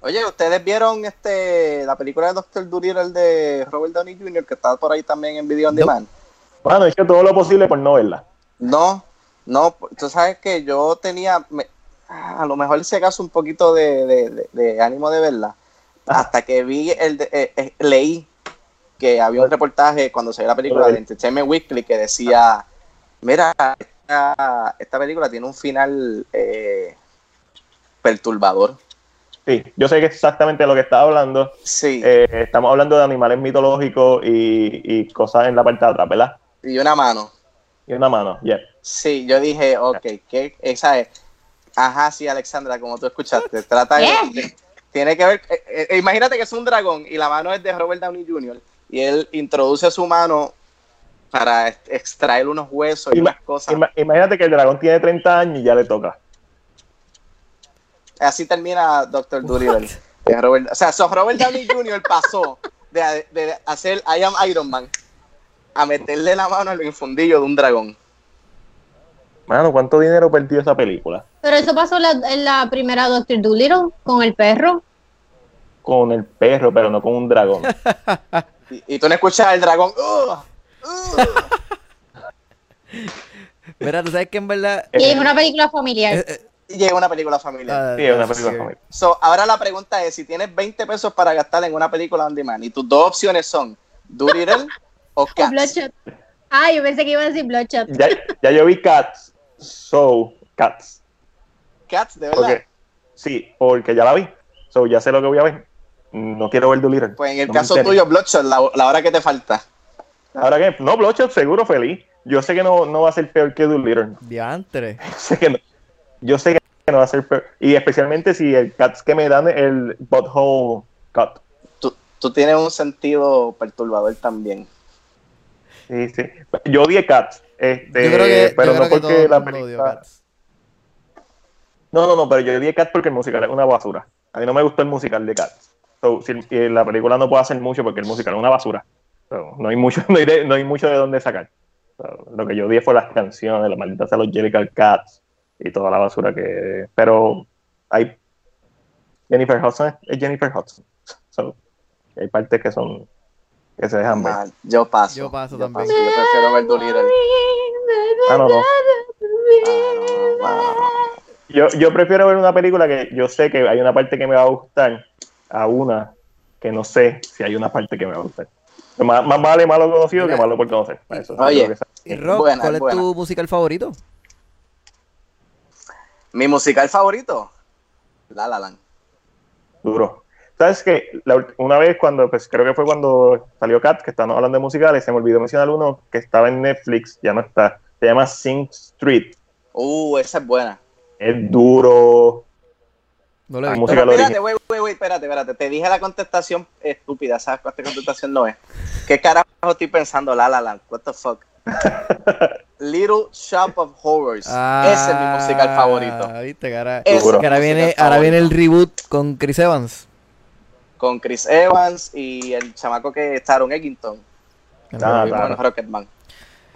Oye, ¿ustedes vieron este la película de Doctor Dolittle de Robert Downey Jr. que está por ahí también en Video On No. Demand? Bueno, he hecho todo lo posible por no verla. No, no, tú sabes que yo tenía, me- a lo mejor se acaso un poquito de, de- de- de ánimo de verla, hasta que vi, el eh, eh, leí que había un reportaje cuando salió la película de Entertainment Weekly que decía, mira, esta, esta película tiene un final eh, perturbador. Sí, yo sé que es exactamente lo que estaba hablando. Sí, estamos hablando de animales mitológicos y, y cosas en la parte de atrás, ¿verdad? Y una mano. Y una mano, yeah. Sí, yo dije, ok, que esa es. Ajá, sí, Alexandra, como tú escuchaste. (laughs) Trata de, Yeah. de- Tiene que ver. eh, eh, imagínate que es un dragón y la mano es de Robert Downey Jr. Y él introduce su mano para ex- extraer unos huesos y Ima- unas cosas. Ima- imagínate que el dragón tiene 30 años y ya le toca. Así termina Doctor Dolittle. o sea, so Robert Downey Jr. pasó de, de hacer I am Iron Man a meterle la mano al infundillo de un dragón. Mano, ¿cuánto dinero perdió esa película? Pero eso pasó la- en la primera Doctor Dolittle con el perro. Con el perro, pero no con un dragón. (laughs) Y, y tú no escuchas al dragón. "Ugh, ugh". Mira, tú sabes que en verdad. Y es una película familiar. eh, eh, Y llega una película familiar. ah, Sí, es una película familiar. So, ahora la pregunta es, si tienes 20 pesos para gastar en una película on demand y tus dos opciones son Doolittle o O Cats. Bloodshot. Ah, yo pensé que iba a decir Bloodshot. Ya, ya yo vi Cats, so Cats. Cats, de verdad. Porque, sí, porque ya la vi. So ya sé lo que voy a ver. No quiero ver Doolittle. Pues en el No caso tuyo, Bloodshot, la, la hora que te falta. Ahora que, no, Bloodshot seguro feliz. Yo sé que no, no va a ser peor que Doolittle. Diantre. (laughs) sé que no. Yo sé que no va a ser peor. Y especialmente si el Cats que me dan el butthole cut. Tú, tú tienes un sentido perturbador también. Sí, sí. Yo odié Cats. Este, yo creo que, pero yo no que porque la película. No, no, no, pero yo di Cats porque el musical es una basura. A mí no me gustó el musical de Cats. So, si y la película no puede hacer mucho porque el musical es una basura. So, no, hay mucho, (laughs) no, hay de, no hay mucho de dónde sacar. So, lo que yo di fue las canciones, la maldita sea los Jellicle Cats y toda la basura que. Pero hay. Jennifer Hudson es- es Jennifer Hudson. So, hay partes que son. Que se dejan ver. Yo paso. Yo paso también. Yo prefiero ver Doolittle. Ah, no, no. Ah, no, no, no. Yo, yo prefiero ver una película que yo sé que hay una parte que me va a gustar a una que no sé si hay una parte que me va a gustar. Más, más vale malo conocido Mira. que malo por conocer. Eso, Oye. Y Rob, Buena, ¿cuál es buena. tu musical favorito? Mi musical favorito, La La Land. duro. ¿Sabes que Una vez cuando, pues creo que fue cuando salió Cat, que estábamos hablando de musicales, se me olvidó mencionar uno que estaba en Netflix, ya no está. Se llama Sing Street. Uh, esa es buena. Es duro. No visto. música Pero espérate, wait, wait, wait, espérate, espérate. Te dije la contestación estúpida, ¿sabes cuál contestación no es? ¿Qué carajo estoy pensando? La La Land, what the fuck? (laughs) Little Shop of Horrors. Ah, Ese es mi musical favorito. ¿Viste? Que ahora, es viene, ahora viene el reboot con Chris Evans. Con Chris Evans y el chamaco que es Taron Eggington. Ah, Bueno, claro. Rocketman.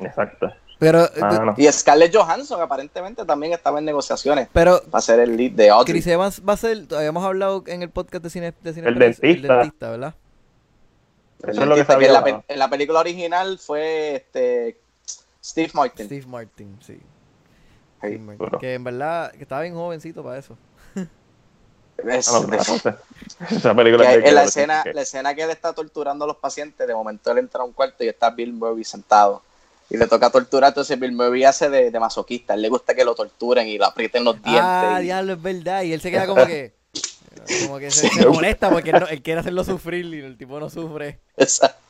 Exacto. Pero, Ah, no. Y Scarlett Johansson aparentemente también estaba en negociaciones pero para ser el lead de Audrey. Chris Evans va a ser, habíamos hablado en el podcast de cine, de cine El dentista. el dentista, ¿verdad? El Eso es lo que sabía. en, la, en la película original fue este Steve Martin. Steve Martin, sí. Sí. Steve Martin. Que en verdad, que estaba bien jovencito para eso. Es-. (laughs) Esa película que que- en la escena, que- la escena que él está torturando a los pacientes, de momento él entra a un cuarto y está Bill Murray sentado. Y le toca torturar, entonces Bill Murray hace de, de masoquista. A él le gusta que lo torturen y le aprieten los dientes. Ah, y- diablo, es verdad. Y él se queda como que. (laughs) Como que se, se molesta porque él, no- él quiere hacerlo sufrir y el tipo no sufre. Exacto.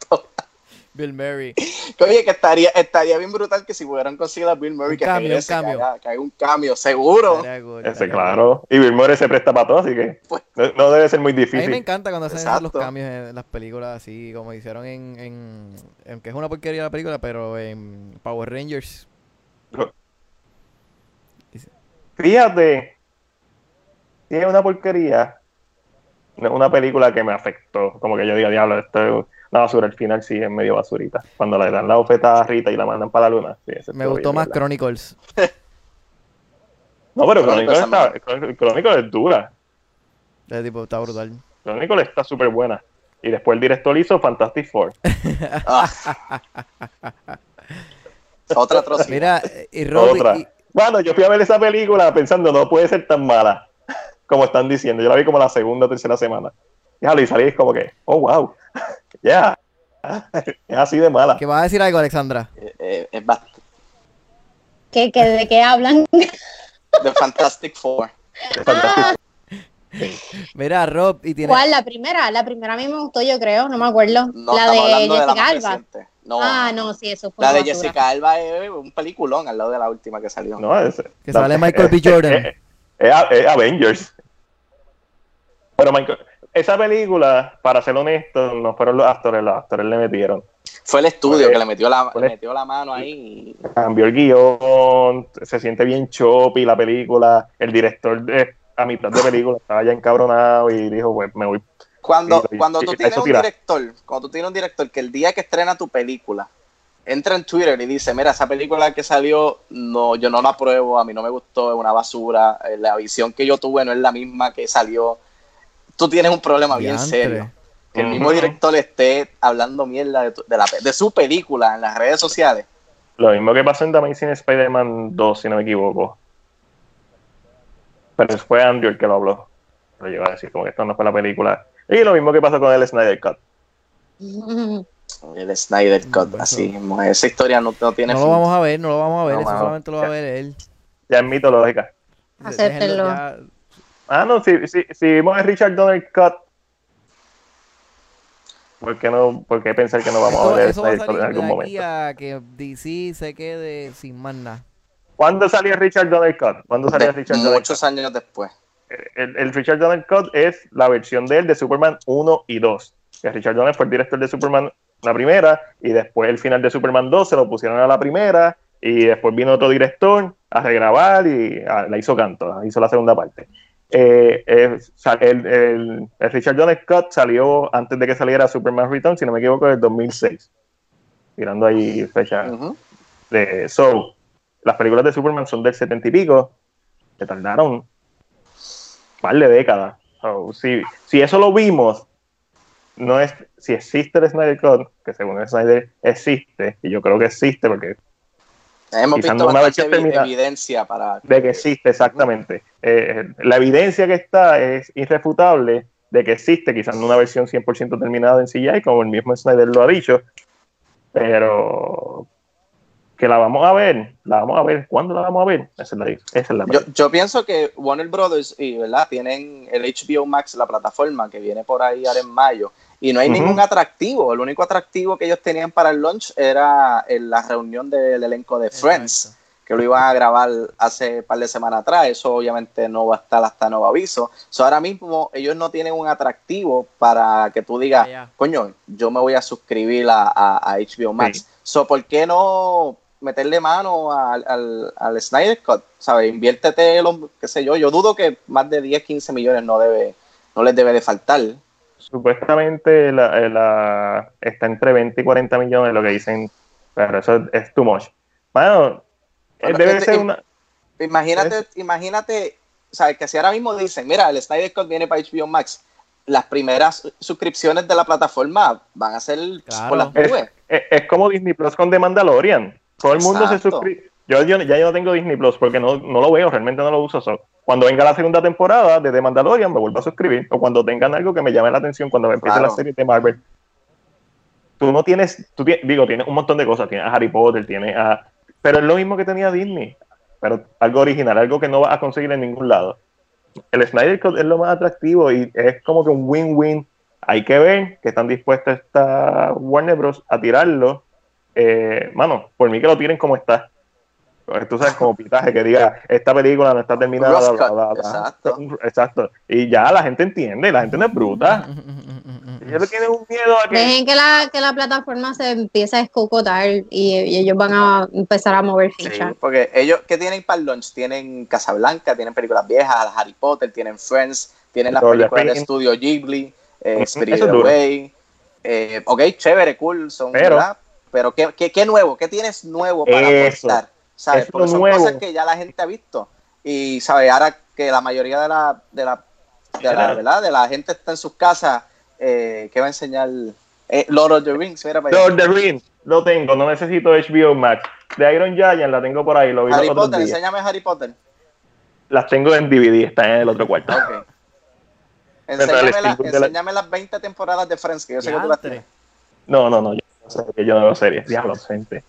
Bill Murray. (laughs) Oye, que estaría, estaría bien brutal que si pudieran conseguir a Bill Murray Un que cambio, regrese, un cambio. Que, haga, que haga un cambio, seguro. Ese, claro. Y Bill Murray se presta para todo, así que Pues- no, no debe ser muy A mí me difícil. encanta cuando hacen los cambios en las películas así, como hicieron en, en, en- que es una porquería la película, pero en Power Rangers. Fíjate, si es una porquería, una película que me afectó, como que yo diga, diablo, esto es una basura, al final sí es medio basurita. Cuando le dan la bofetada a Rita y la mandan para la luna. sí, ese Me gustó bien, más ¿verdad? Chronicles. No, pero Chronicles Chronicle está, Chronicle es dura. Ese tipo está brutal. Chronicle está súper buena. Y después el director hizo Fantastic Four. (laughs) Ah. Otra atrocidad. Mira, y Rob, Otra. y- Bueno, yo fui a ver esa película pensando, no puede ser tan mala como están diciendo. Yo la vi como la segunda o tercera semana. Y salí es como que, oh, wow. Ya. (laughs) Es así de mala. ¿qué vas a decir algo, Alexandra? Eh, eh, es bastante. ¿Qué, qué, ¿De qué hablan? (laughs) The Fantastic Four. Es Fantastic Mira, Rob, y tiene... ¿Cuál? La primera. La primera a mí me gustó, yo creo. No me acuerdo. No, la de hablando de la Jessica Alba. No, Ah, no, sí, eso fue La de basura. Jessica Alba es un peliculón al lado de la última que salió. No, es, Que sale Michael B. (laughs) Jordan. Es, es- es Avengers. Pero Michael, esa película, para ser honesto, no fueron los actores, los actores le metieron. Fue el estudio Fue- que le metió la, le metió la mano ahí. Cambió el guion, se siente bien choppy la película. El director de, a mitad de película estaba ya encabronado y dijo, pues me voy. Cuando, cuando tú tienes un tira. director, cuando tú tienes un director que el día que estrena tu película entra en Twitter y dice, mira, esa película que salió, no, yo no la apruebo, a mí no me gustó, es una basura, eh, la visión que yo tuve no es la misma que salió. Tú tienes un problema bien Diantre. serio. Que el mismo Ujú. director esté hablando mierda de, tu- de, la, de su película en las redes sociales. Lo mismo que pasó en The Amazing Spider-Man 2, si no me equivoco. Pero fue Andrew el que lo habló. Lo llegó a decir, como que esto no fue la película. Y lo mismo que pasó con el Snyder Cut. El Snyder Cut, Mm, eso- así mismo. Esa historia no, no tiene No fin. lo vamos a ver, no lo vamos a ver, No, eso solamente lo va a ver él. Ya es mitológica. Acéptenlo. Ah, no, si, si, si vimos el Richard Donner Cut, ¿por qué, no, ¿por qué pensar que no vamos Eso, a ver el eso va a salir en algún de aquí momento? a que DC se quede sin más nada. ¿Cuándo salió Richard Donner Cut? ¿Cuándo salió De- Richard Donner Cut? muchos años después. el, el Richard Donner Cut es la versión de él de Superman 1 y 2. Que Richard Donner fue el director de Superman la primera y después el final de Superman 2 se lo pusieron a la primera Y después vino otro director a regrabar y ah, la hizo canto, hizo la segunda parte. Eh, eh, el, el, el, Richard John Scott salió antes de que saliera Superman Return, si no me equivoco, en 2006. Tirando ahí fecha. de, so, las películas de Superman son del 70 y pico, que tardaron un par de décadas. So, si, si eso lo vimos, no es si existe el Snyder Cut, que según el Snyder existe, y yo creo que existe porque Hemos visto una evidencia para... De que existe, exactamente. Eh, la evidencia que está es irrefutable de que existe, quizás no una versión 100% terminada en CGI, como el mismo Snyder lo ha dicho, pero que la vamos a ver, la vamos a ver, ¿cuándo la vamos a ver? Esa es la, yo, yo, pienso que Warner Brothers y, ¿verdad? tienen el HBO Max, la plataforma que viene por ahí ahora en mayo, y no hay ningún atractivo. El único atractivo que ellos tenían para el launch era en la reunión del elenco de Friends, que lo iban a grabar hace un par de semanas atrás. Eso obviamente no va a estar hasta nuevo aviso. So, ahora mismo ellos no tienen un atractivo para que tú digas, coño, yo me voy a suscribir a, HBO Max. So, ¿por qué no meterle mano al, al, al Snyder Cut? ¿Sabes? Inviértete los, qué sé yo. Yo dudo que más de 10, 15 millones no debe no les debe de faltar. Supuestamente la, eh, la, está entre 20 y 40 millones lo que dicen, pero eso es too much. Bueno, eh, debe ser una... Imagínate, imagínate, sabes que si ahora mismo dicen, mira, el Snyder Cut viene para HBO Max, las primeras suscripciones de la plataforma van a ser por las nubes. Es, es, como Disney Plus con The Mandalorian. Todo el mundo se suscribe. Yo, yo, ya yo no tengo Disney Plus porque no, no lo veo, realmente no lo uso. solo cuando venga la segunda temporada de The Mandalorian, me vuelvo a suscribir. O cuando tengan algo que me llame la atención, cuando empiece la serie de Marvel. Tú no tienes, tú digo, tienes un montón de cosas. Tienes a Harry Potter, tienes a. Pero es lo mismo que tenía Disney. Pero algo original, algo que no vas a conseguir en ningún lado. El Snyder Cut es lo más atractivo y es como que un win-win. Hay que ver que están dispuestos esta Warner Bros. a tirarlo. Eh, mano, por mí que lo tiren como está tú sabes, como pitaje que diga, esta película no está terminada, Exacto. Exacto. Y ya la gente entiende, la gente no es bruta. (laughs) Ellos tienen un miedo a que... Dejen que la, que la plataforma se empiece a escocotar y, ellos van a empezar a mover fichas. porque ellos, ¿qué tienen para el launch? Tienen Casablanca, tienen películas viejas, Harry Potter, tienen Friends, tienen las películas de estudio Ghibli, eh, Spirit Away. Eh, ok, chévere, cool, son, Pero, ¿verdad? Pero ¿qué, qué, qué nuevo? ¿Qué tienes nuevo para aportar? ¿Sabes? Porque son cosas que ya la gente ha visto. Y, ¿sabes? Ahora que la mayoría de la, de la, de la, ¿verdad? De la gente está en sus casas, eh, ¿qué va a enseñar? Eh, Lord of the Rings, mira Lord of the Rings, lo tengo, no necesito HBO Max. De Iron Giant la tengo por ahí, lo vi Harry Potter, enséñame Harry Potter. Las tengo en DVD, está en el otro cuarto. Okay. (laughs) Enséñame, las 20 temporadas de Friends, que yo sé que tú las tienes. No, no, no, yo no sé que yo no veo series. Diablo, gente.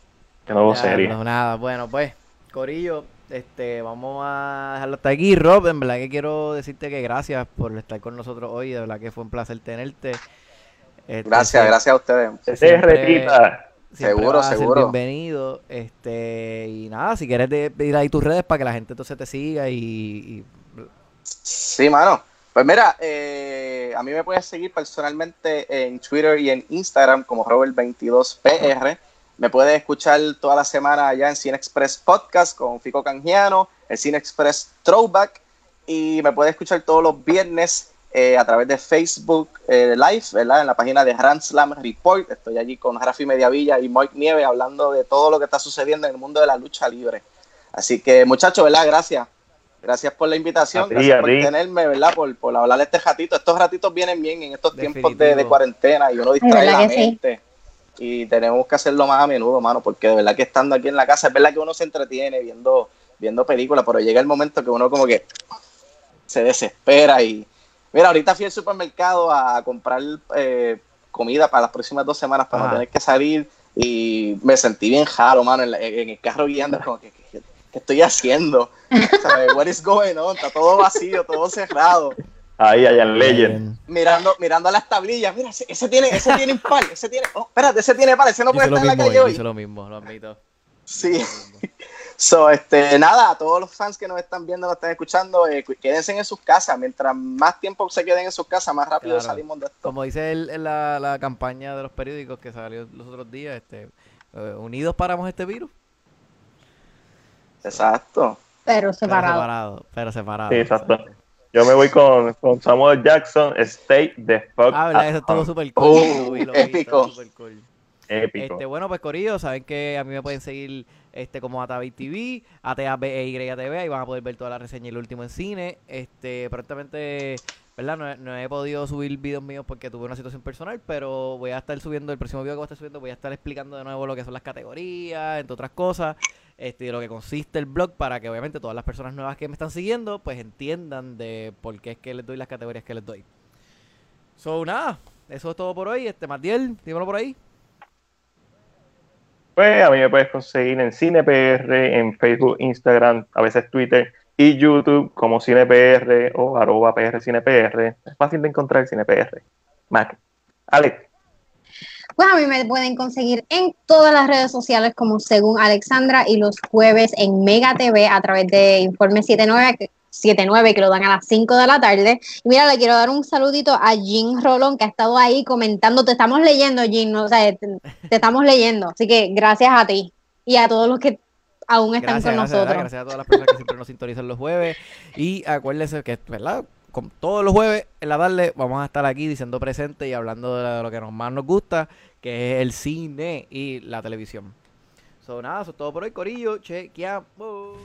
Que no serie. No, nada, bueno, pues, Corillo, este, vamos a dejarlo hasta aquí. Rob, en verdad que quiero decirte que gracias por estar con nosotros hoy. De verdad que fue un placer tenerte. Este, gracias, gracias a ustedes. Siempre, seguro, seguro. Bienvenido. Este, y nada, si quieres ir ahí tus redes para que la gente entonces te siga y. Sí, mano. Pues mira, eh, a mí me puedes seguir personalmente en Twitter y en Instagram como Robert22PR. Me puedes escuchar toda la semana allá en Cine Express Podcast con Fico Canjiano, el Cine Express Throwback, y me puedes escuchar todos los viernes eh, a través de Facebook eh, Live, ¿verdad? En la página de Grand Slam Report. Estoy allí con Rafi Mediavilla y Mike Nieve hablando de todo lo que está sucediendo en el mundo de la lucha libre. Así que, muchachos, ¿verdad? Gracias. Gracias por la invitación, gracias por tenerme, ¿verdad? Por, por hablar este ratito. Estos ratitos vienen bien en estos tiempos de, cuarentena y uno distrae la mente y tenemos que hacerlo más a menudo, mano, porque de verdad que estando aquí en la casa, es verdad que uno se entretiene viendo, viendo películas, pero llega el momento que uno como que se desespera y... Mira, ahorita fui al supermercado a comprar eh, comida para las próximas dos semanas para no tener que salir y me sentí bien jaro, mano, en, el carro guiando, como que, ¿qué, estoy haciendo? What is going on? Está todo vacío, todo cerrado. Ahí, allá en Legend. Mirando, mirando las tablillas. Mira, ese, tiene, ese tiene impar, ese tiene. Oh, espérate, ese tiene par, ese no puede estar en la calle hoy. lo mismo, lo admito. Sí. (laughs) So, este, nada, a todos los fans que nos están viendo, nos están escuchando, eh, quédense en sus casas. Mientras más tiempo se queden en sus casas, más rápido salimos de esto. Como dice el, la, la, campaña de los periódicos que salió los otros días, este, eh, unidos paramos este virus. Exacto. Pero Pero separado. separado. Pero separado. Sí, exacto. Yo me voy con, con Samuel Jackson, Stay the Fuck Ah, eso estuvo súper cool. Lo vi, lo vi, épico. súper cool. Épico. Este, bueno, pues Corillo, saben que a mí me pueden seguir este como Atavi TV, ATABEYTV, ahí van a poder ver toda la reseña y el último en cine. Este, prontamente, ¿verdad? No, he- no he podido subir videos míos porque tuve una situación personal, pero voy a estar subiendo, el próximo video que voy a estar subiendo, voy a estar explicando de nuevo lo que son las categorías, entre otras cosas, este, de lo que consiste el blog para que obviamente todas las personas nuevas que me están siguiendo, pues entiendan de por qué es que les doy las categorías que les doy. So, nada, eso es todo por hoy. Este, Matiel, dímelo por ahí. Pues a mí me puedes conseguir en CinePR, en Facebook, Instagram, a veces Twitter y YouTube como CinePR o arroba PR CinePR. Es fácil de encontrar CinePR. Mac. Alex. Pues a mí me pueden conseguir en todas las redes sociales como según Alexandra y los jueves en Mega TV a través de Informe 79, que- 79 que lo dan a las 5 de la tarde. Y mira, le quiero dar un saludito a Jean Rolón que ha estado ahí comentando. Te estamos leyendo, Jean, ¿no? o sea, te, te estamos leyendo. Así que gracias a ti y a todos los que aún están Gracias, con gracias, nosotros. ¿verdad? Gracias a todas las personas que siempre nos sintonizan los jueves. Y acuérdense que, ¿verdad? Como todos los jueves en la tarde vamos a estar aquí diciendo presente y hablando de lo que más nos gusta, que es el cine y la televisión. So, nada, eso es todo por hoy, Corillo. Chequeamos.